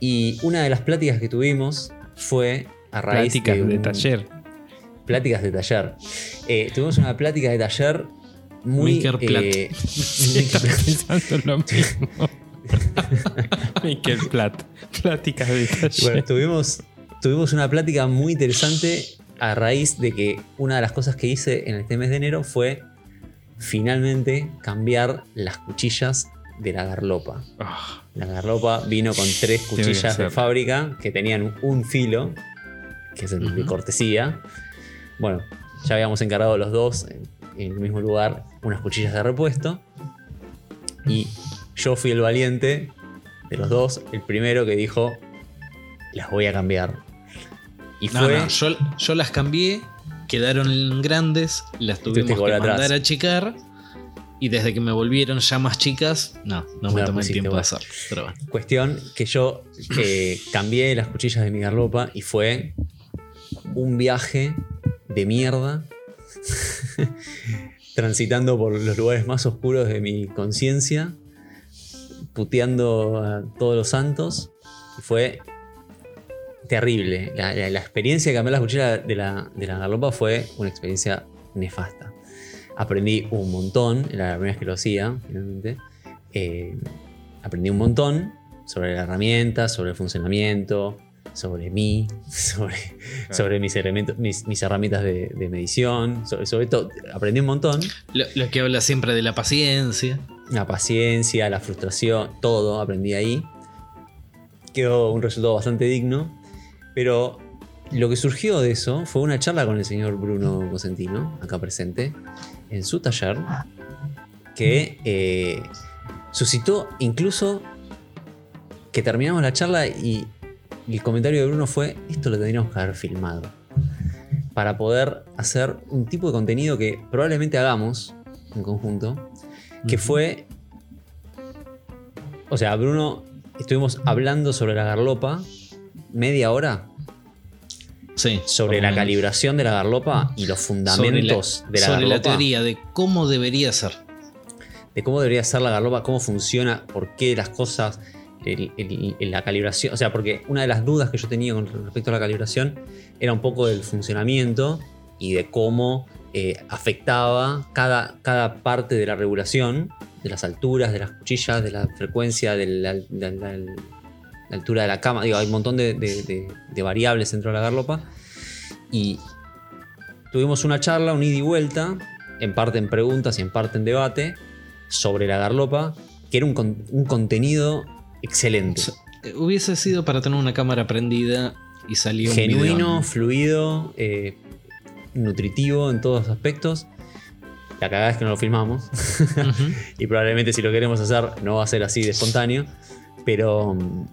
Y una de las pláticas que tuvimos fue a raíz Pláticas de, un- taller. Pláticas de taller. Eh, tuvimos una plática de taller muy... Maker Plat. eh, Sí, estaba pensando lo mismo. Maker Plat. Pláticas de taller. Bueno, tuvimos, tuvimos una plática muy interesante a raíz de que una de las cosas que hice en este mes de enero fue finalmente cambiar las cuchillas de la garlopa. Ah, La garlopa vino con tres cuchillas de fábrica que tenían un filo, que es el de cortesía. Bueno, ya habíamos encargado los dos en, el mismo lugar unas cuchillas de repuesto. Y yo fui el valiente de los dos, el primero que dijo, las voy a cambiar. Y No, fue... no, yo, yo las cambié, quedaron grandes, las tuvimos que mandar atrás. a achicar. Y desde que me volvieron ya más chicas, no, no No me la tomé el tiempo de hacerlo. Pero bueno. Cuestión que yo eh, cambié las cuchillas de mi garlopa y fue un viaje de mierda transitando por los lugares más oscuros de mi conciencia, puteando a todos los santos fue terrible. La, la- la experiencia de cambiar las cuchillas de la, de la garlopa fue una experiencia nefasta. Aprendí un montón, era la primera vez que lo hacía, finalmente. Eh, aprendí un montón sobre la herramienta, sobre el funcionamiento, sobre mí, sobre, sobre mis, herramientas, mis, mis herramientas de, de medición, sobre, sobre todo. Aprendí un montón. Lo, lo que habla siempre de la paciencia. La paciencia, la frustración, todo aprendí ahí. Quedó un resultado bastante digno. Pero lo que surgió de eso fue una charla con el señor Bruno Cosentino, acá presente, en su taller, que eh, suscitó incluso que terminamos la charla y el comentario de Bruno fue, esto lo tendríamos que haber filmado. Para poder hacer un tipo de contenido que probablemente hagamos en conjunto, que fue... O sea, Bruno, estuvimos hablando sobre la garlopa media hora Sí. sobre la calibración de la garlopa y los la- fundamentos de la sobre garlopa. la teoría de cómo debería ser. de cómo debería ser la garlopa, cómo funciona, por qué las cosas, el- la calibración. O sea, porque una de las dudas que yo tenía con respecto a la calibración era un poco del funcionamiento y de cómo eh, afectaba cada, cada parte de la regulación, de las alturas, de las cuchillas, de la frecuencia, de la, altura de la cama. Digo, hay un montón de, de- variables dentro de la garlopa. Y tuvimos una charla, un ida y vuelta, en parte en preguntas y en parte en debate, sobre la garlopa, que era un, un contenido excelente. Eh, Hubiese sido para tener una cámara prendida y salió un Genuino, video. fluido, eh, nutritivo en todos los aspectos. La cagada es que no lo filmamos. Y probablemente si lo queremos hacer no va a ser así de espontáneo. Pero mm,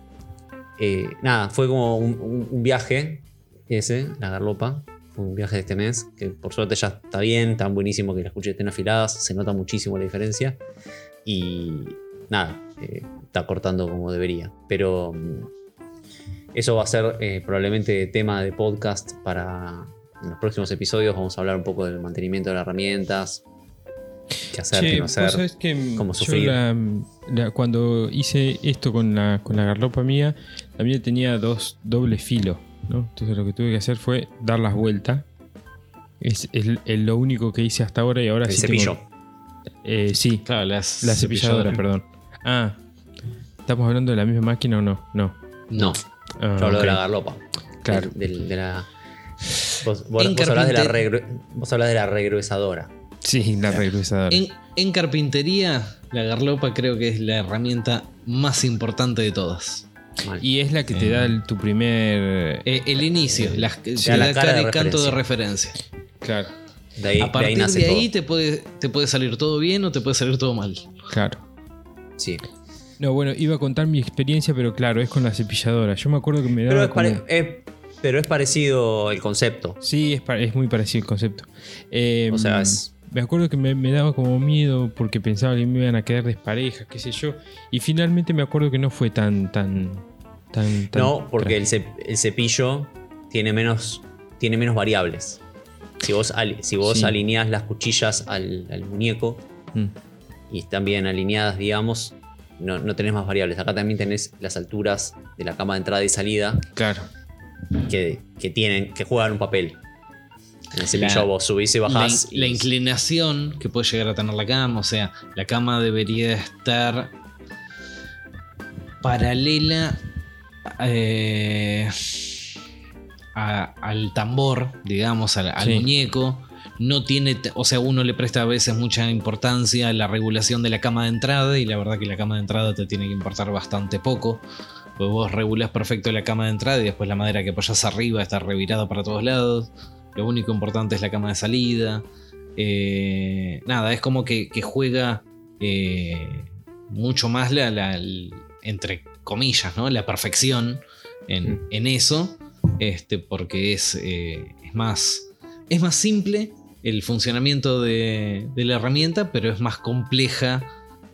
eh, nada, fue como un, viaje ese, la garlopa. Fue un viaje de este mes, que por suerte ya está bien, tan buenísimo que las cuchillas estén afiladas, se nota muchísimo la diferencia. Y nada, eh, está cortando como debería. Pero mm, eso va a ser eh, probablemente tema de podcast para en los próximos episodios. Vamos a hablar un poco del mantenimiento de las herramientas, qué hacer, Che, qué no hacer. que mm, cómo yo sufrir. la- la- cuando hice esto con la, con la garlopa mía, la mía tenía dos dobles filos, ¿no? Entonces lo que tuve que hacer fue dar las vueltas. Es, es- es lo único que hice hasta ahora y ahora El sí cepillo. tengo- Eh, sí, Claro, las la cepilladora, cepilladoras. perdón. Ah, ¿estamos hablando de la misma máquina o no? No. No. Ah, Yo hablo de la garlopa. Claro. De la. Vos, vos- hablás de la carpinter- regru- vos hablás de la regruesadora. Sí, la regresadora. En, en carpintería, la garlopa creo que es la herramienta más importante de todas. Mal. Y es la que te da el- tu primer. Eh, el inicio, te da la da cara cara de y canto de referencia. Claro, de ahí, A de partir ahí de, ahí te puede, te puede salir todo bien o te puede salir todo mal. claro. Sí. No, bueno, iba a contar mi experiencia, pero claro, es con la cepilladora. Yo me acuerdo que me Pero daba pare- pero es parecido el concepto. Sí, es, muy parecido el concepto. Eh, O sea, es- Me acuerdo que me, me daba como miedo porque pensaba que me iban a quedar desparejas, qué sé yo. Y finalmente me acuerdo que no fue tan, tan, tan, tan No, porque el, trágico. cep- el cepillo tiene menos, tiene menos variables. Si vos, si vos Sí. alineás las cuchillas al, al muñeco Mm, y están bien alineadas, digamos, no, no tenés más variables. Acá también tenés las alturas de la cama de entrada y salida claro. que, que tienen, que juegan un papel. En el cepillo La- vos subís y La, bajás. la y- inclinación que puede llegar a tener la cama, o sea, la cama debería estar paralela eh, a- al tambor, digamos, al, al Sí. muñeco. No tiene, o sea, uno le presta a veces mucha importancia a la regulación de la cama de entrada y la verdad que la cama de entrada te tiene que importar bastante poco. Pues vos regulás perfecto la cama de entrada y después la madera que apoyas arriba está revirada para todos lados. Lo único importante es la cama de salida. Eh, nada, es como que, que juega eh, mucho más la, entre comillas, ¿no? La perfección en, en eso. Este, porque es, eh, es más. Es más simple el funcionamiento de, de la herramienta, pero es más compleja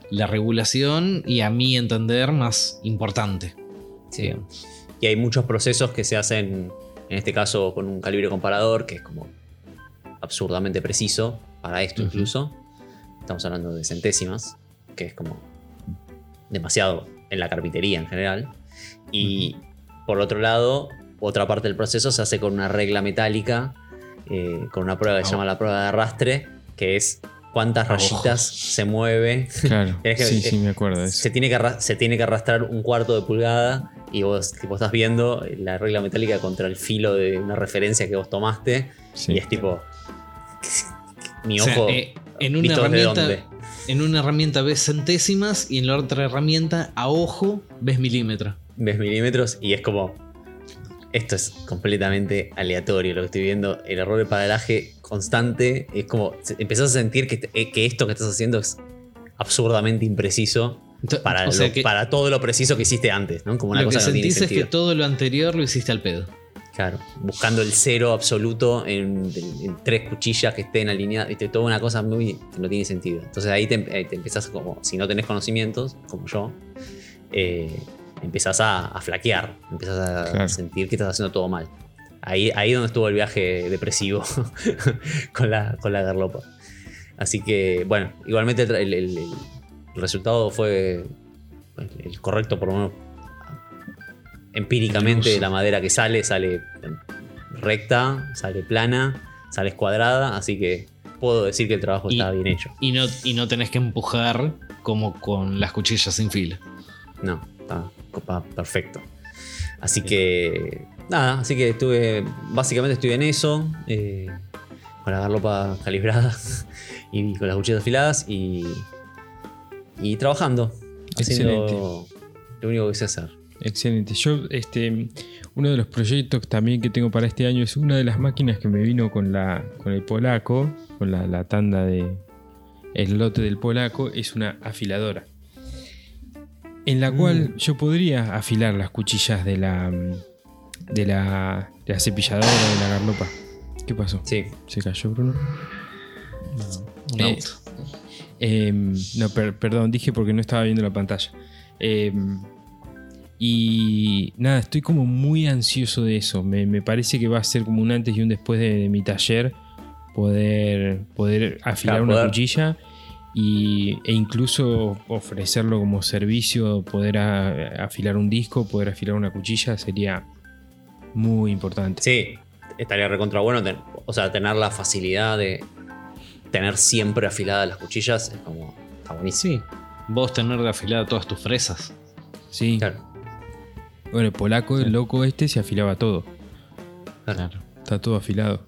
la regulación y a mi entender más importante. Sí. Y hay muchos procesos que se hacen, en este caso con un calibre comparador, que es como absurdamente preciso, para esto incluso. Estamos hablando de centésimas, que es como demasiado en la carpintería en general. Y por otro lado, otra parte del proceso se hace con una regla metálica, eh, con una prueba que se Ah, llama la prueba de arrastre, que es cuántas Ah, rayitas se mueve Claro, Es que- sí, sí, me acuerdo de eso. se tiene, que se tiene que arrastrar un cuarto de pulgada y vos, tipo, estás viendo la regla metálica contra el filo de una referencia que vos tomaste Sí. y es tipo mi O sea, ojo eh, en una ¿visto desde herramienta. dónde? En una herramienta ves centésimas y en la otra herramienta a ojo ves milímetros. ves milímetros y es como esto es completamente aleatorio lo que estoy viendo el error de paralaje constante es como empezás a sentir que, te- que esto que estás haciendo es absurdamente impreciso para, o sea lo- que para todo lo preciso que hiciste antes ¿no? como una lo que cosa que no tiene sentís es sentido que todo lo anterior lo hiciste al pedo. Claro, buscando el cero absoluto en, en tres cuchillas que estén alineadas, viste, toda una cosa muy que no tiene sentido. Entonces ahí te, te empezás como, si no tenés conocimientos, como yo, eh, empezás a, a flaquear, empezás a Claro. sentir que estás haciendo todo mal. Ahí, ahí donde estuvo el viaje depresivo con, la, con la garlopa. Así que, bueno, igualmente el, el- resultado fue el, correcto, por lo menos empíricamente la madera que sale, sale recta, sale plana, sale escuadrada, así que puedo decir que el trabajo Y- está bien hecho. Y no, y no tenés que empujar como con las cuchillas sin fila. No, está, perfecto. Así que, nada, así que estuve, básicamente estuve en eso, eh, con la garlopa calibrada y con las cuchillas afiladas y, y trabajando, haciendo lo único que sé hacer. Excelente. Yo, este, uno de los proyectos también que tengo para este año es una de las máquinas que me vino con la, con el polaco, con la, la tanda de el lote del polaco, es una afiladora. En la cual yo podría afilar las cuchillas de la de la, de la cepilladora de la garlopa. ¿Qué pasó? Sí, ¿Se cayó Bruno? Un Eh, auto. Em, no, per- perdón, dije porque no estaba viendo la pantalla. Em, y nada, estoy como muy ansioso de eso. Me, me parece que va a ser como un antes y un después de, de mi taller poder, poder afilar Claro, una poder- cuchilla y, e incluso ofrecerlo como servicio, poder a- afilar un disco, poder afilar una cuchilla sería muy importante. sí, estaría recontra bueno, ten- o sea, tener la facilidad de tener siempre afiladas las cuchillas es como, está buenísimo. Sí. Vos tener de afilada todas tus fresas. Sí. Claro, Bueno, el polaco, el loco este, se afilaba todo. claro. Está todo afilado.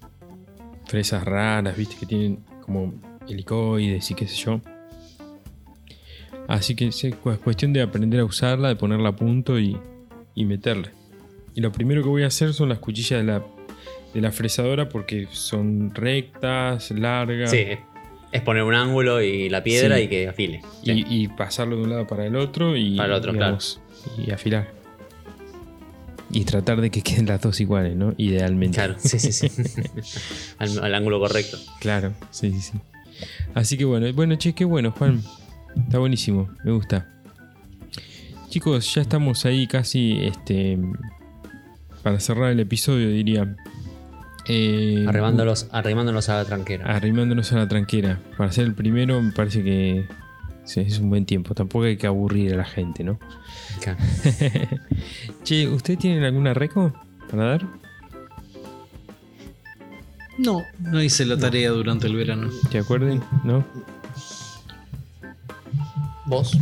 Fresas raras, viste, que tienen como helicoides y qué sé yo. Así que es cuestión de aprender a usarla, de ponerla a punto y, y meterle. Y lo primero que voy a hacer son las cuchillas de la, de la fresadora porque son rectas, largas. Sí, es poner un ángulo y la piedra Sí. y que afile. Y, Sí. y pasarlo de un lado para el otro y, Para el otro, y afilar. Y tratar de que queden las dos iguales, ¿no? Idealmente. Claro, sí, sí, sí. al, al ángulo correcto. Claro, sí, sí, sí. Así que bueno, bueno, che, qué bueno, Juan. Está buenísimo, me gusta. Chicos, ya estamos ahí casi este para cerrar el episodio, diría. Eh, Arrimándolos, arrimándonos a la tranquera. arrimándonos a la tranquera. Para ser el primero, me parece que es un buen tiempo. Tampoco hay que aburrir a la gente, ¿no? Claro. che, ¿ustedes tienen alguna reco para dar? No, no hice la tarea durante el verano. ¿Te acuerden? ¿No? ¿Vos?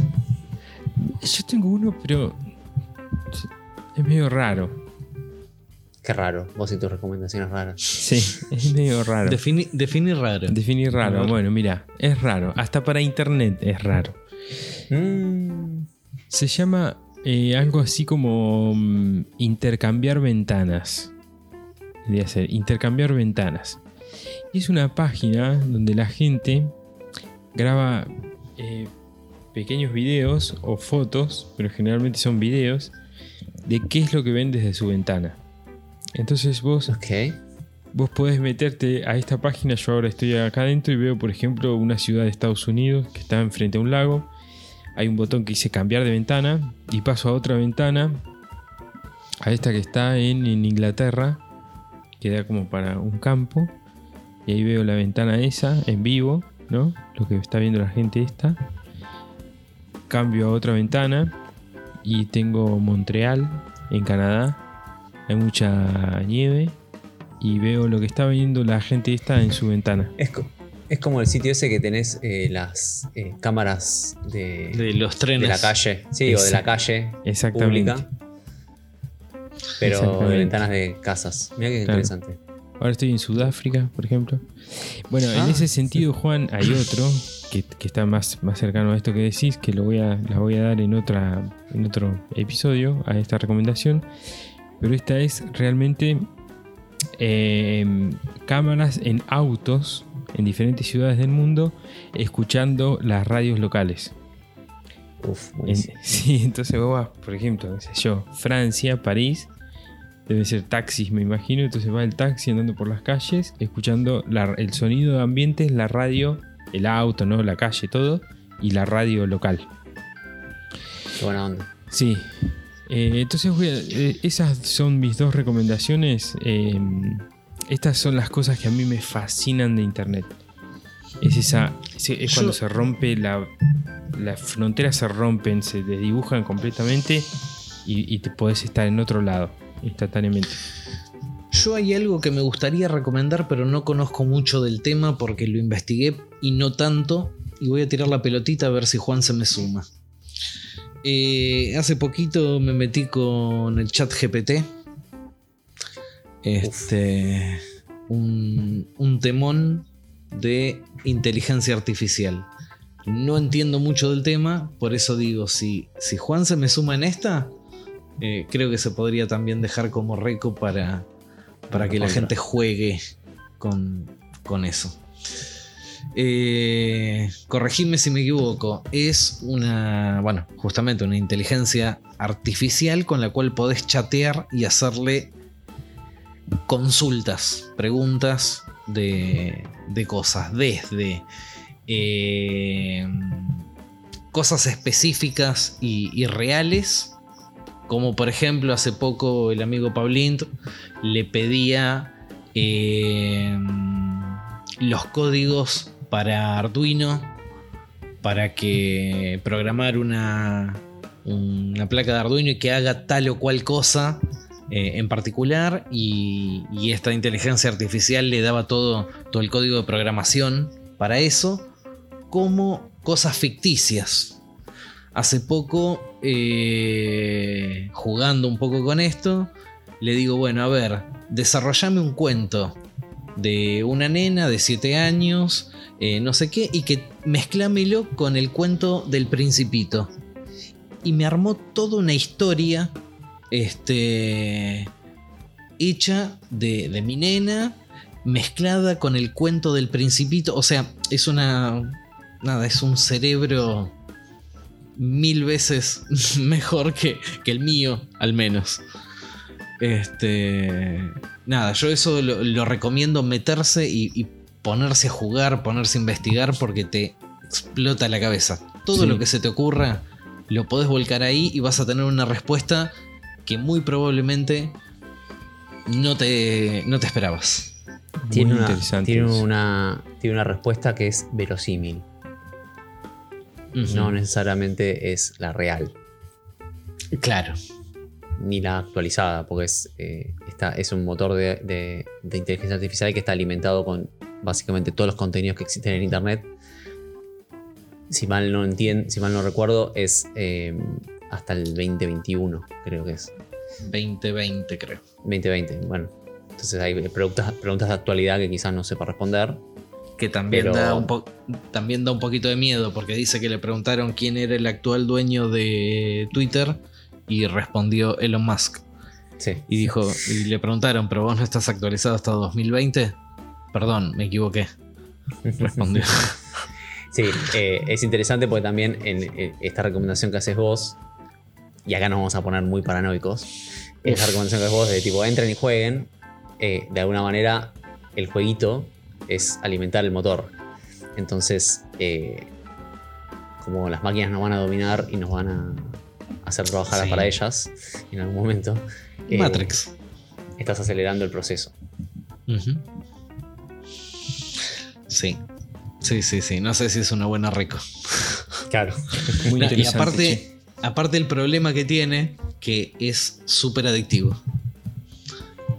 Yo tengo uno, pero Es medio raro. Qué raro, vos y tus recomendaciones raras. Sí, es medio raro. Defini- definir raro. Definir raro. Bueno, mira, es raro. Hasta para internet es raro. Mm, Se llama eh, algo así como mm, intercambiar ventanas. Debería ser intercambiar ventanas. Y es una página donde la gente graba eh, pequeños videos o fotos, pero generalmente son videos, de qué es lo que ven desde su ventana. Entonces vos. Vos podés meterte a esta página. Yo ahora estoy acá adentro y veo, por ejemplo, una ciudad de Estados Unidos que está enfrente a un lago. Hay un botón que dice cambiar de ventana y paso a otra ventana, a esta que está en, en Inglaterra, que da como para un campo. Y ahí veo la ventana esa en vivo, ¿no? Lo que está viendo la gente esta. Cambio a otra ventana y tengo Montreal en Canadá. Hay mucha nieve y veo lo que está viendo la gente esta en su ventana. Es, co- es como el sitio ese que tenés eh, las eh, cámaras de, De los de trenes. la calle. Sí, o de la calle Exactamente. pública. Pero de ventanas de casas. Mira qué Claro. interesante. Ahora estoy en Sudáfrica, por ejemplo. Bueno, en Ah, ese sentido, Juan, hay otro que, que está más, más cercano a esto que decís, que lo voy a, la voy a dar en, otra, en otro episodio, a esta recomendación. Pero esta es realmente eh, cámaras en autos en diferentes ciudades del mundo, escuchando las radios locales. Uf, En- sí, entonces vos vas, por ejemplo, sé yo, Francia, París, debe ser taxis, me imagino. Entonces va el taxi andando por las calles, escuchando la- el sonido de ambiente, la radio, el auto, ¿no? la calle, todo, y la radio local. Qué buena onda. Sí. Eh, entonces voy a- eh, esas son mis dos recomendaciones. Eh, estas son las cosas que a mí me fascinan de internet. Es esa. Es, es Yo- cuando se rompe la. Las fronteras se rompen, se desdibujan completamente y, y te podés estar en otro lado instantáneamente. Yo hay algo que me gustaría recomendar, pero no conozco mucho del tema porque lo investigué y no tanto. Y voy a tirar la pelotita a ver si Juan se me suma. Eh, hace poquito me metí con el chat GPT. Este. Un, un temón de inteligencia artificial. No entiendo mucho del tema, por eso digo, si, si Juan se me suma en esta, eh, creo que se podría también dejar como reco para, para que la gente juegue con, con eso. Eh, corregime si me equivoco. Es una, bueno, justamente una inteligencia artificial con la cual podés chatear y hacerle consultas, preguntas de, de cosas, desde eh, cosas específicas y, y reales, como por ejemplo hace poco el amigo Pablint le pedía eh, los códigos para Arduino para que programar una, una placa de Arduino y que haga tal o cual cosa eh, en particular y, y esta inteligencia artificial le daba todo, todo el código de programación para eso como cosas ficticias. Hace poco, eh, jugando un poco con esto, le digo, bueno, a ver, desarrollame un cuento de una nena de 7 años, eh, no sé qué, y que mezclámelo con el cuento del principito. Y me armó toda una historia este, hecha de, de mi nena, mezclada con el cuento del principito. O sea, es una... Nada, es un cerebro mil veces mejor que, que el mío, al menos. Este. Nada, yo eso lo, lo recomiendo meterse y, y ponerse a jugar, ponerse a investigar porque te explota la cabeza. Todo Sí. lo que se te ocurra lo podés volcar ahí y vas a tener una respuesta que muy probablemente no te, no te esperabas. Tiene, Muy una, interesante. tiene, una, tiene una respuesta que es verosímil. No necesariamente es la real. Claro. Ni la actualizada, porque es, eh, está- es un motor de, de- de inteligencia artificial que está alimentado con básicamente todos los contenidos que existen en internet. Si mal no entiendo, si mal no recuerdo, es eh, hasta el 2021, creo que es. 2020, creo. 2020, bueno. Entonces hay preguntas, preguntas de actualidad que quizás no sepa responder. Que también, Pero- da un po- también da un poquito de miedo, porque dice que le preguntaron quién era el actual dueño de Twitter y respondió Elon Musk. Sí. Y dijo, y le preguntaron, ¿pero vos no estás actualizado hasta 2020? Perdón, me equivoqué. Respondió. Sí, eh, es interesante porque también en, en esta recomendación que haces vos, y acá nos vamos a poner muy paranoicos, esa Uf. recomendación que haces vos de tipo entren y jueguen, eh, de alguna manera el jueguito es alimentar el motor. Entonces, eh, como las máquinas nos van a dominar y nos van a hacer trabajar Sí. para ellas en algún momento, eh, Matrix. estás acelerando el proceso. Sí. Sí, sí, sí. No sé si es una buena reco. Claro. Muy No, y aparte, aparte el problema que tiene, que es súper adictivo.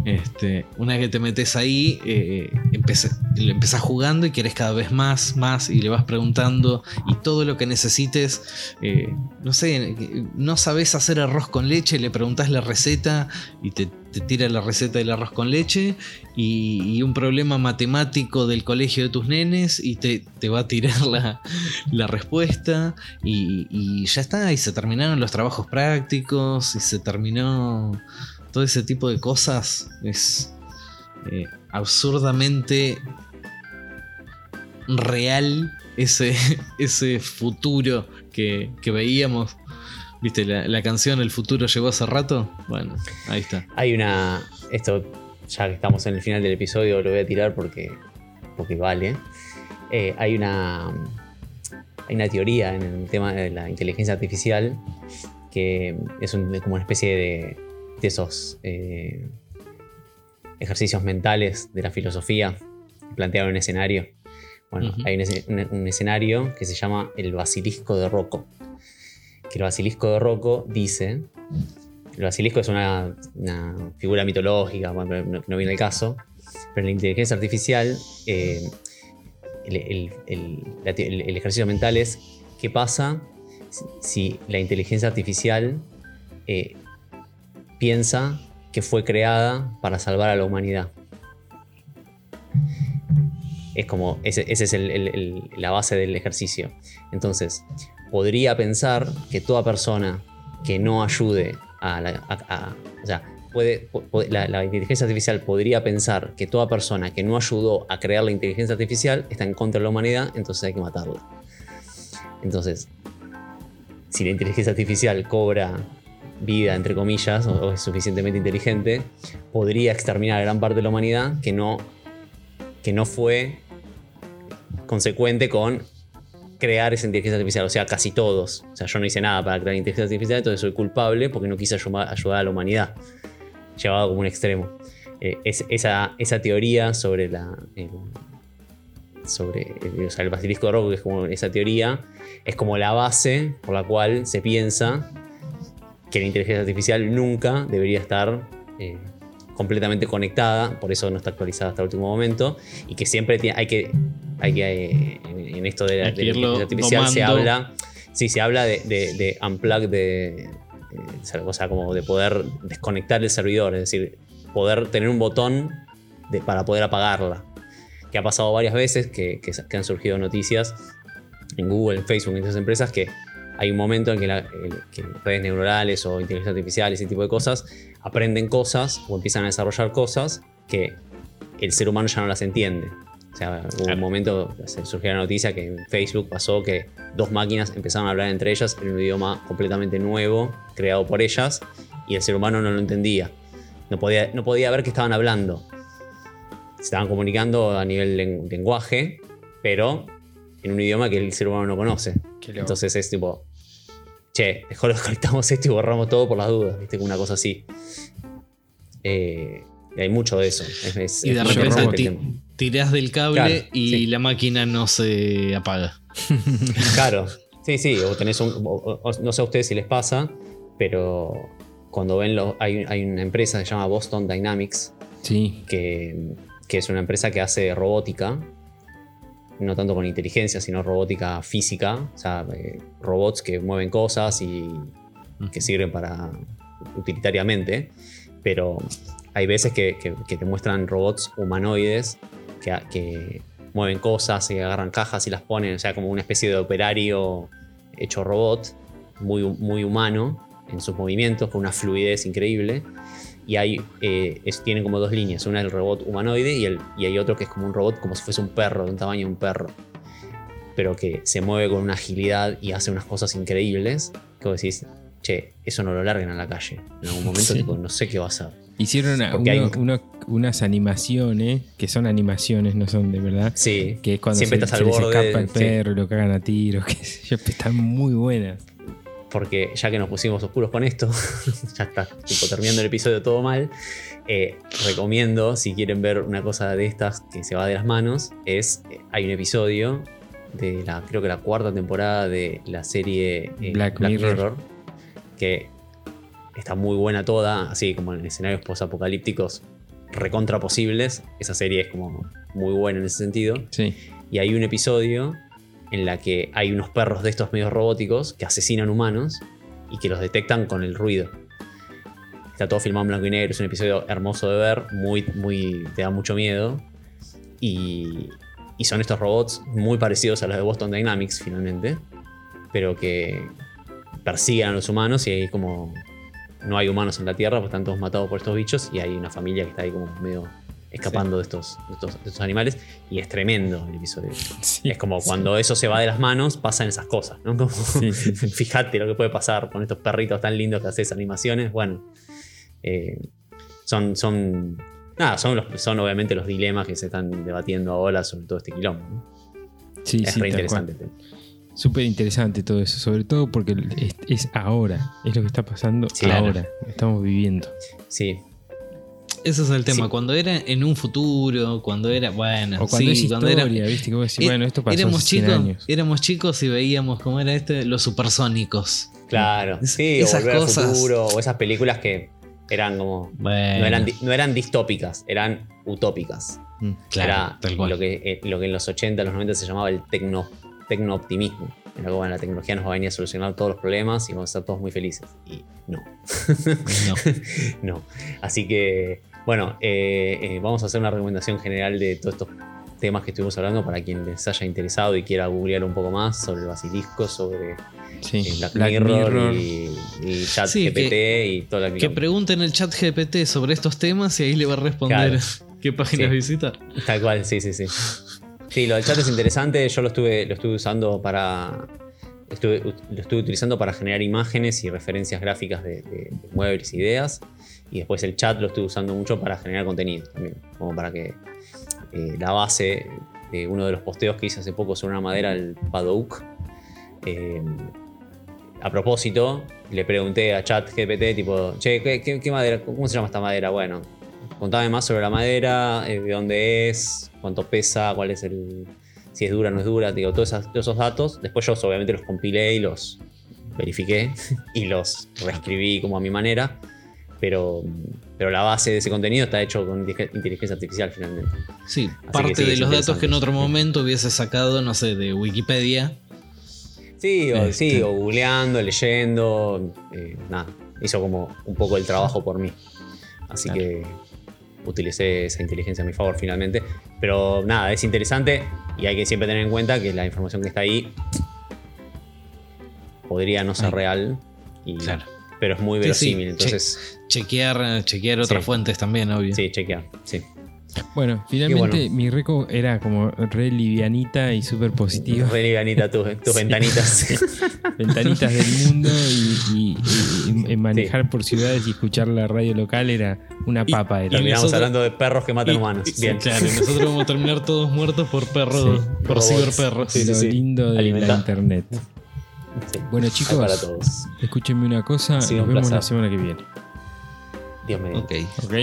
Este, una vez que te metes ahí, eh, empecé- empezás jugando y querés cada vez más, más, y le vas preguntando, y todo lo que necesites, eh, no sé, no sabes hacer arroz con leche, le preguntás la receta y te, te tira la receta del arroz con leche, y, un problema matemático del colegio de tus nenes, y te, te va a tirar la, la respuesta, y, y ya está, y se terminaron los trabajos prácticos, y se terminó todo ese tipo de cosas. Es eh, absurdamente real ese, ese futuro que, que veíamos. ¿Viste la, la canción El futuro llegó hace rato? Bueno, ahí está. Hay una. Esto, ya que estamos en el final del episodio, lo voy a tirar porque, porque vale. Eh, hay una. Hay una teoría en el tema de la inteligencia artificial que es un- como una especie de, de esos eh, ejercicios mentales de la filosofía. Plantear un escenario. Bueno, hay un, esce- un- un escenario que se llama el basilisco de Rocco. Que el basilisco de Rocco dice el basilisco es una, una figura mitológica, bueno, no, no viene el caso. Pero en la inteligencia artificial, eh, el, ejercicio mental es qué pasa si, si la inteligencia artificial eh, piensa que fue creada para salvar a la humanidad. Es como, ese es el- la base del ejercicio. Entonces, podría pensar que toda persona que no ayude a la. a- o sea, puede, pu- la, inteligencia artificial podría pensar que toda persona que no ayudó a crear la inteligencia artificial está en contra de la humanidad, entonces hay que matarla. Entonces, si la inteligencia artificial cobra vida, entre comillas, o, o es suficientemente inteligente, podría exterminar a gran parte de la humanidad que no, que no fue consecuente con crear esa inteligencia artificial, o sea, casi todos. O sea, yo no hice nada para crear inteligencia artificial, entonces soy culpable porque no quise ayudar, a la humanidad. Llevado como un extremo. Eh, es- esa, teoría sobre la. el- sobre el, o sea, el basilisco de Rocco, que es como esa teoría, es como la base por la cual se piensa que la inteligencia artificial nunca debería estar eh, completamente conectada, por eso no está actualizada hasta el último momento, y que siempre hay que, hay que eh, en, en esto de la, de inteligencia artificial se habla, sí, se habla de, de, de unplug, de, o sea, como de poder desconectar el servidor, es decir, poder tener un botón de- para poder apagarla, que ha pasado varias veces, que, que, que han surgido noticias en Google, en Facebook, en esas empresas, que hay un momento en que, la- que redes neuronales o inteligencia artificial, ese tipo de cosas, aprenden cosas o empiezan a desarrollar cosas que el ser humano ya no las entiende. O sea, hubo Claro. un momento, se surgió la noticia que en Facebook pasó que dos máquinas empezaron a hablar entre ellas en un idioma completamente nuevo, creado por ellas, y el ser humano no lo entendía. No podía, no podía ver que estaban hablando. Se estaban comunicando a nivel len- lenguaje, pero en un idioma que el ser humano no conoce. Qué. Entonces es tipo, che, mejor desconectamos esto y borramos todo por las dudas, ¿viste? Como una cosa así. Eh, y hay mucho de eso. Es, es- Y de repente tirás del cable Claro, y sí. la máquina no se apaga. Claro, sí, sí, o tenés un. o- o- o- no sé a ustedes si les pasa, pero cuando ven los. Hay, hay una empresa que se llama Boston Dynamics, Sí, que, que es una empresa que hace robótica, no tanto con inteligencia, sino robótica física, o sea, eh, robots que mueven cosas y que sirven para, utilitariamente, pero hay veces que, que- que te muestran robots humanoides que, que mueven cosas, y agarran cajas y las ponen, o sea, como una especie de operario hecho robot, muy, muy humano en sus movimientos, con una fluidez increíble. Y hay, eh, es- tienen como dos líneas, una es el robot humanoide y, el, y hay otro que es como un robot como si fuese un perro, de un tamaño de un perro. Pero que se mueve con una agilidad y hace unas cosas increíbles. Que vos decís, che, eso no lo larguen a la calle. En algún momento, Sí. tipo, no sé qué va a hacer. Hicieron uno- un- uno- unas animaciones, que son animaciones, no son de verdad. Sí, Que es cuando siempre se, estás se al les borde. escapa el sí. perro y lo cagan a tiros, pero están muy buenas. porque ya que nos pusimos oscuros con esto, ya está, tipo, terminando el episodio todo mal, eh, recomiendo, si quieren ver una cosa de estas que se va de las manos, es, eh, hay un episodio de la, creo que la cuarta temporada de la serie eh, Black Mirror. que está muy buena toda, así como en escenarios posapocalípticos recontra posibles, esa serie es como muy buena en ese sentido, Sí. y hay un episodio en la que hay unos perros de estos medios robóticos que asesinan humanos y que los detectan con el ruido. Está todo filmado en blanco y negro, es un episodio hermoso de ver, muy, muy, te da mucho miedo. Y, y son estos robots muy parecidos a los de Boston Dynamics, finalmente, pero que persiguen a los humanos y hay como. No hay humanos en la Tierra, pues están todos matados por estos bichos y hay una familia que está ahí como medio escapando de, estos, de, estos, de estos animales y es tremendo el episodio. Sí. Es como cuando eso se va de las manos, pasan esas cosas, ¿no? Como, fíjate lo que puede pasar con estos perritos tan lindos que haces animaciones. Bueno, eh, son, son, nada, son, los, son obviamente los dilemas que se están debatiendo ahora sobre todo este quilombo. ¿no? Sí, es sí, re interesante. Súper interesante todo eso, sobre todo porque es, es ahora, es lo que está pasando Sí, ahora, estamos viviendo. Sí, Ese es el tema. Sí. Cuando era en un futuro, cuando era. Bueno, O cuando sí, es cuando historia, era. ¿viste? Decís, Eh, bueno, esto pasó éramos hace 100 chicos, años. éramos chicos y veíamos cómo era este, los supersónicos. claro. Es- Sí, o esas al cosas. futuro, o esas películas que eran como. Bueno, No eran, no eran distópicas, eran utópicas. Mm. claro, era tal cual. Lo, que, eh, lo que en los 80, los 90 se llamaba el tecno, tecno-optimismo. Era como la tecnología nos va a venir a solucionar todos los problemas y vamos a estar todos muy felices. Y no. No. no. Así que, bueno, eh, eh, vamos a hacer una recomendación general de todos estos temas que estuvimos hablando para quien les haya interesado y quiera googlear un poco más sobre el basilisco, sobre Sí, eh, Black, Black Mirror, Mirror. y, y Chat Sí, GPT y toda la Que pregunten el chat GPT sobre estos temas y ahí le va a responder Claro. qué páginas Sí. visitar. Tal cual, sí, sí, sí. Sí, lo del chat es interesante. Yo lo estuve, lo estuve usando para. estuve- lo estuve utilizando para generar imágenes y referencias gráficas de, de- de muebles ideas. Y después el chat lo estuve usando mucho para generar contenido también. Como para que eh, la base de uno de los posteos que hice hace poco sobre una madera, el Padouk. eh, a propósito, le pregunté a chat GPT, tipo, che, ¿qué, qué- qué madera? ¿Cómo se llama esta madera? Bueno, contame más sobre la madera, eh, de dónde es, cuánto pesa, cuál es el. si es dura o no es dura, digo, todos, esas- todos esos datos. Después yo obviamente los compilé y los verifiqué y los reescribí como a mi manera. Pero, pero la base de ese contenido está hecho con inte- inteligencia artificial finalmente. Sí, parte sí, de los datos que en otro momento hubiese sacado, no sé, de Wikipedia. Sí, o, Este. sí, o googleando, leyendo, eh, nada. Hizo como un poco el trabajo por mí. Así Claro. que utilicé esa inteligencia a mi favor finalmente. Pero nada, es interesante y hay que siempre tener en cuenta que la información que está ahí podría no ser Ay. real. y- Claro. Pero es muy Sí, sí, verosímil. Entonces, Chequear, chequear otras Sí. fuentes también, obvio. sí, chequear. Sí. Bueno, finalmente bueno. mi reco era como re livianita y súper positiva. Re livianita tus, tus Sí. ventanitas. Ventanitas del mundo y, y- y- y manejar por ciudades y escuchar la radio local era una Y- papa. Era. y Terminamos nosotros- hablando de perros que matan Y- humanos. y- sí, Bien. claro, y nosotros vamos a terminar todos muertos por perros, Sí. por ciberperros. Sí, sí, lo sí. lindo de Alimenta- la internet. Sí. Bueno, chicos, para todos. escúchenme una cosa. Nos un vemos la placer. semana que viene. Dios me Ok, ¿Ok?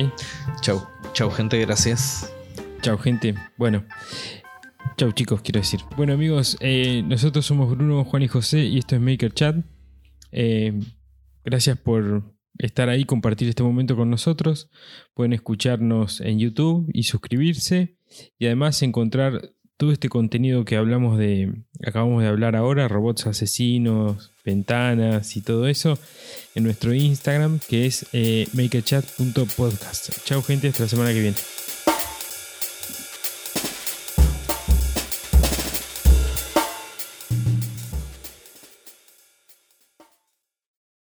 chau. Chau, gente, gracias. Chau, gente. Bueno. Chau, chicos, quiero decir. Bueno, amigos, eh, nosotros somos Bruno, Juan y José y esto es Maker Chat. Eh, gracias por estar ahí, compartir este momento con nosotros. Pueden escucharnos en YouTube y suscribirse. Y además encontrar todo este contenido que hablamos de, acabamos de hablar ahora, robots asesinos, ventanas y todo eso, en nuestro Instagram que es eh, makerchat.podcast. Chao gente, hasta la semana que viene.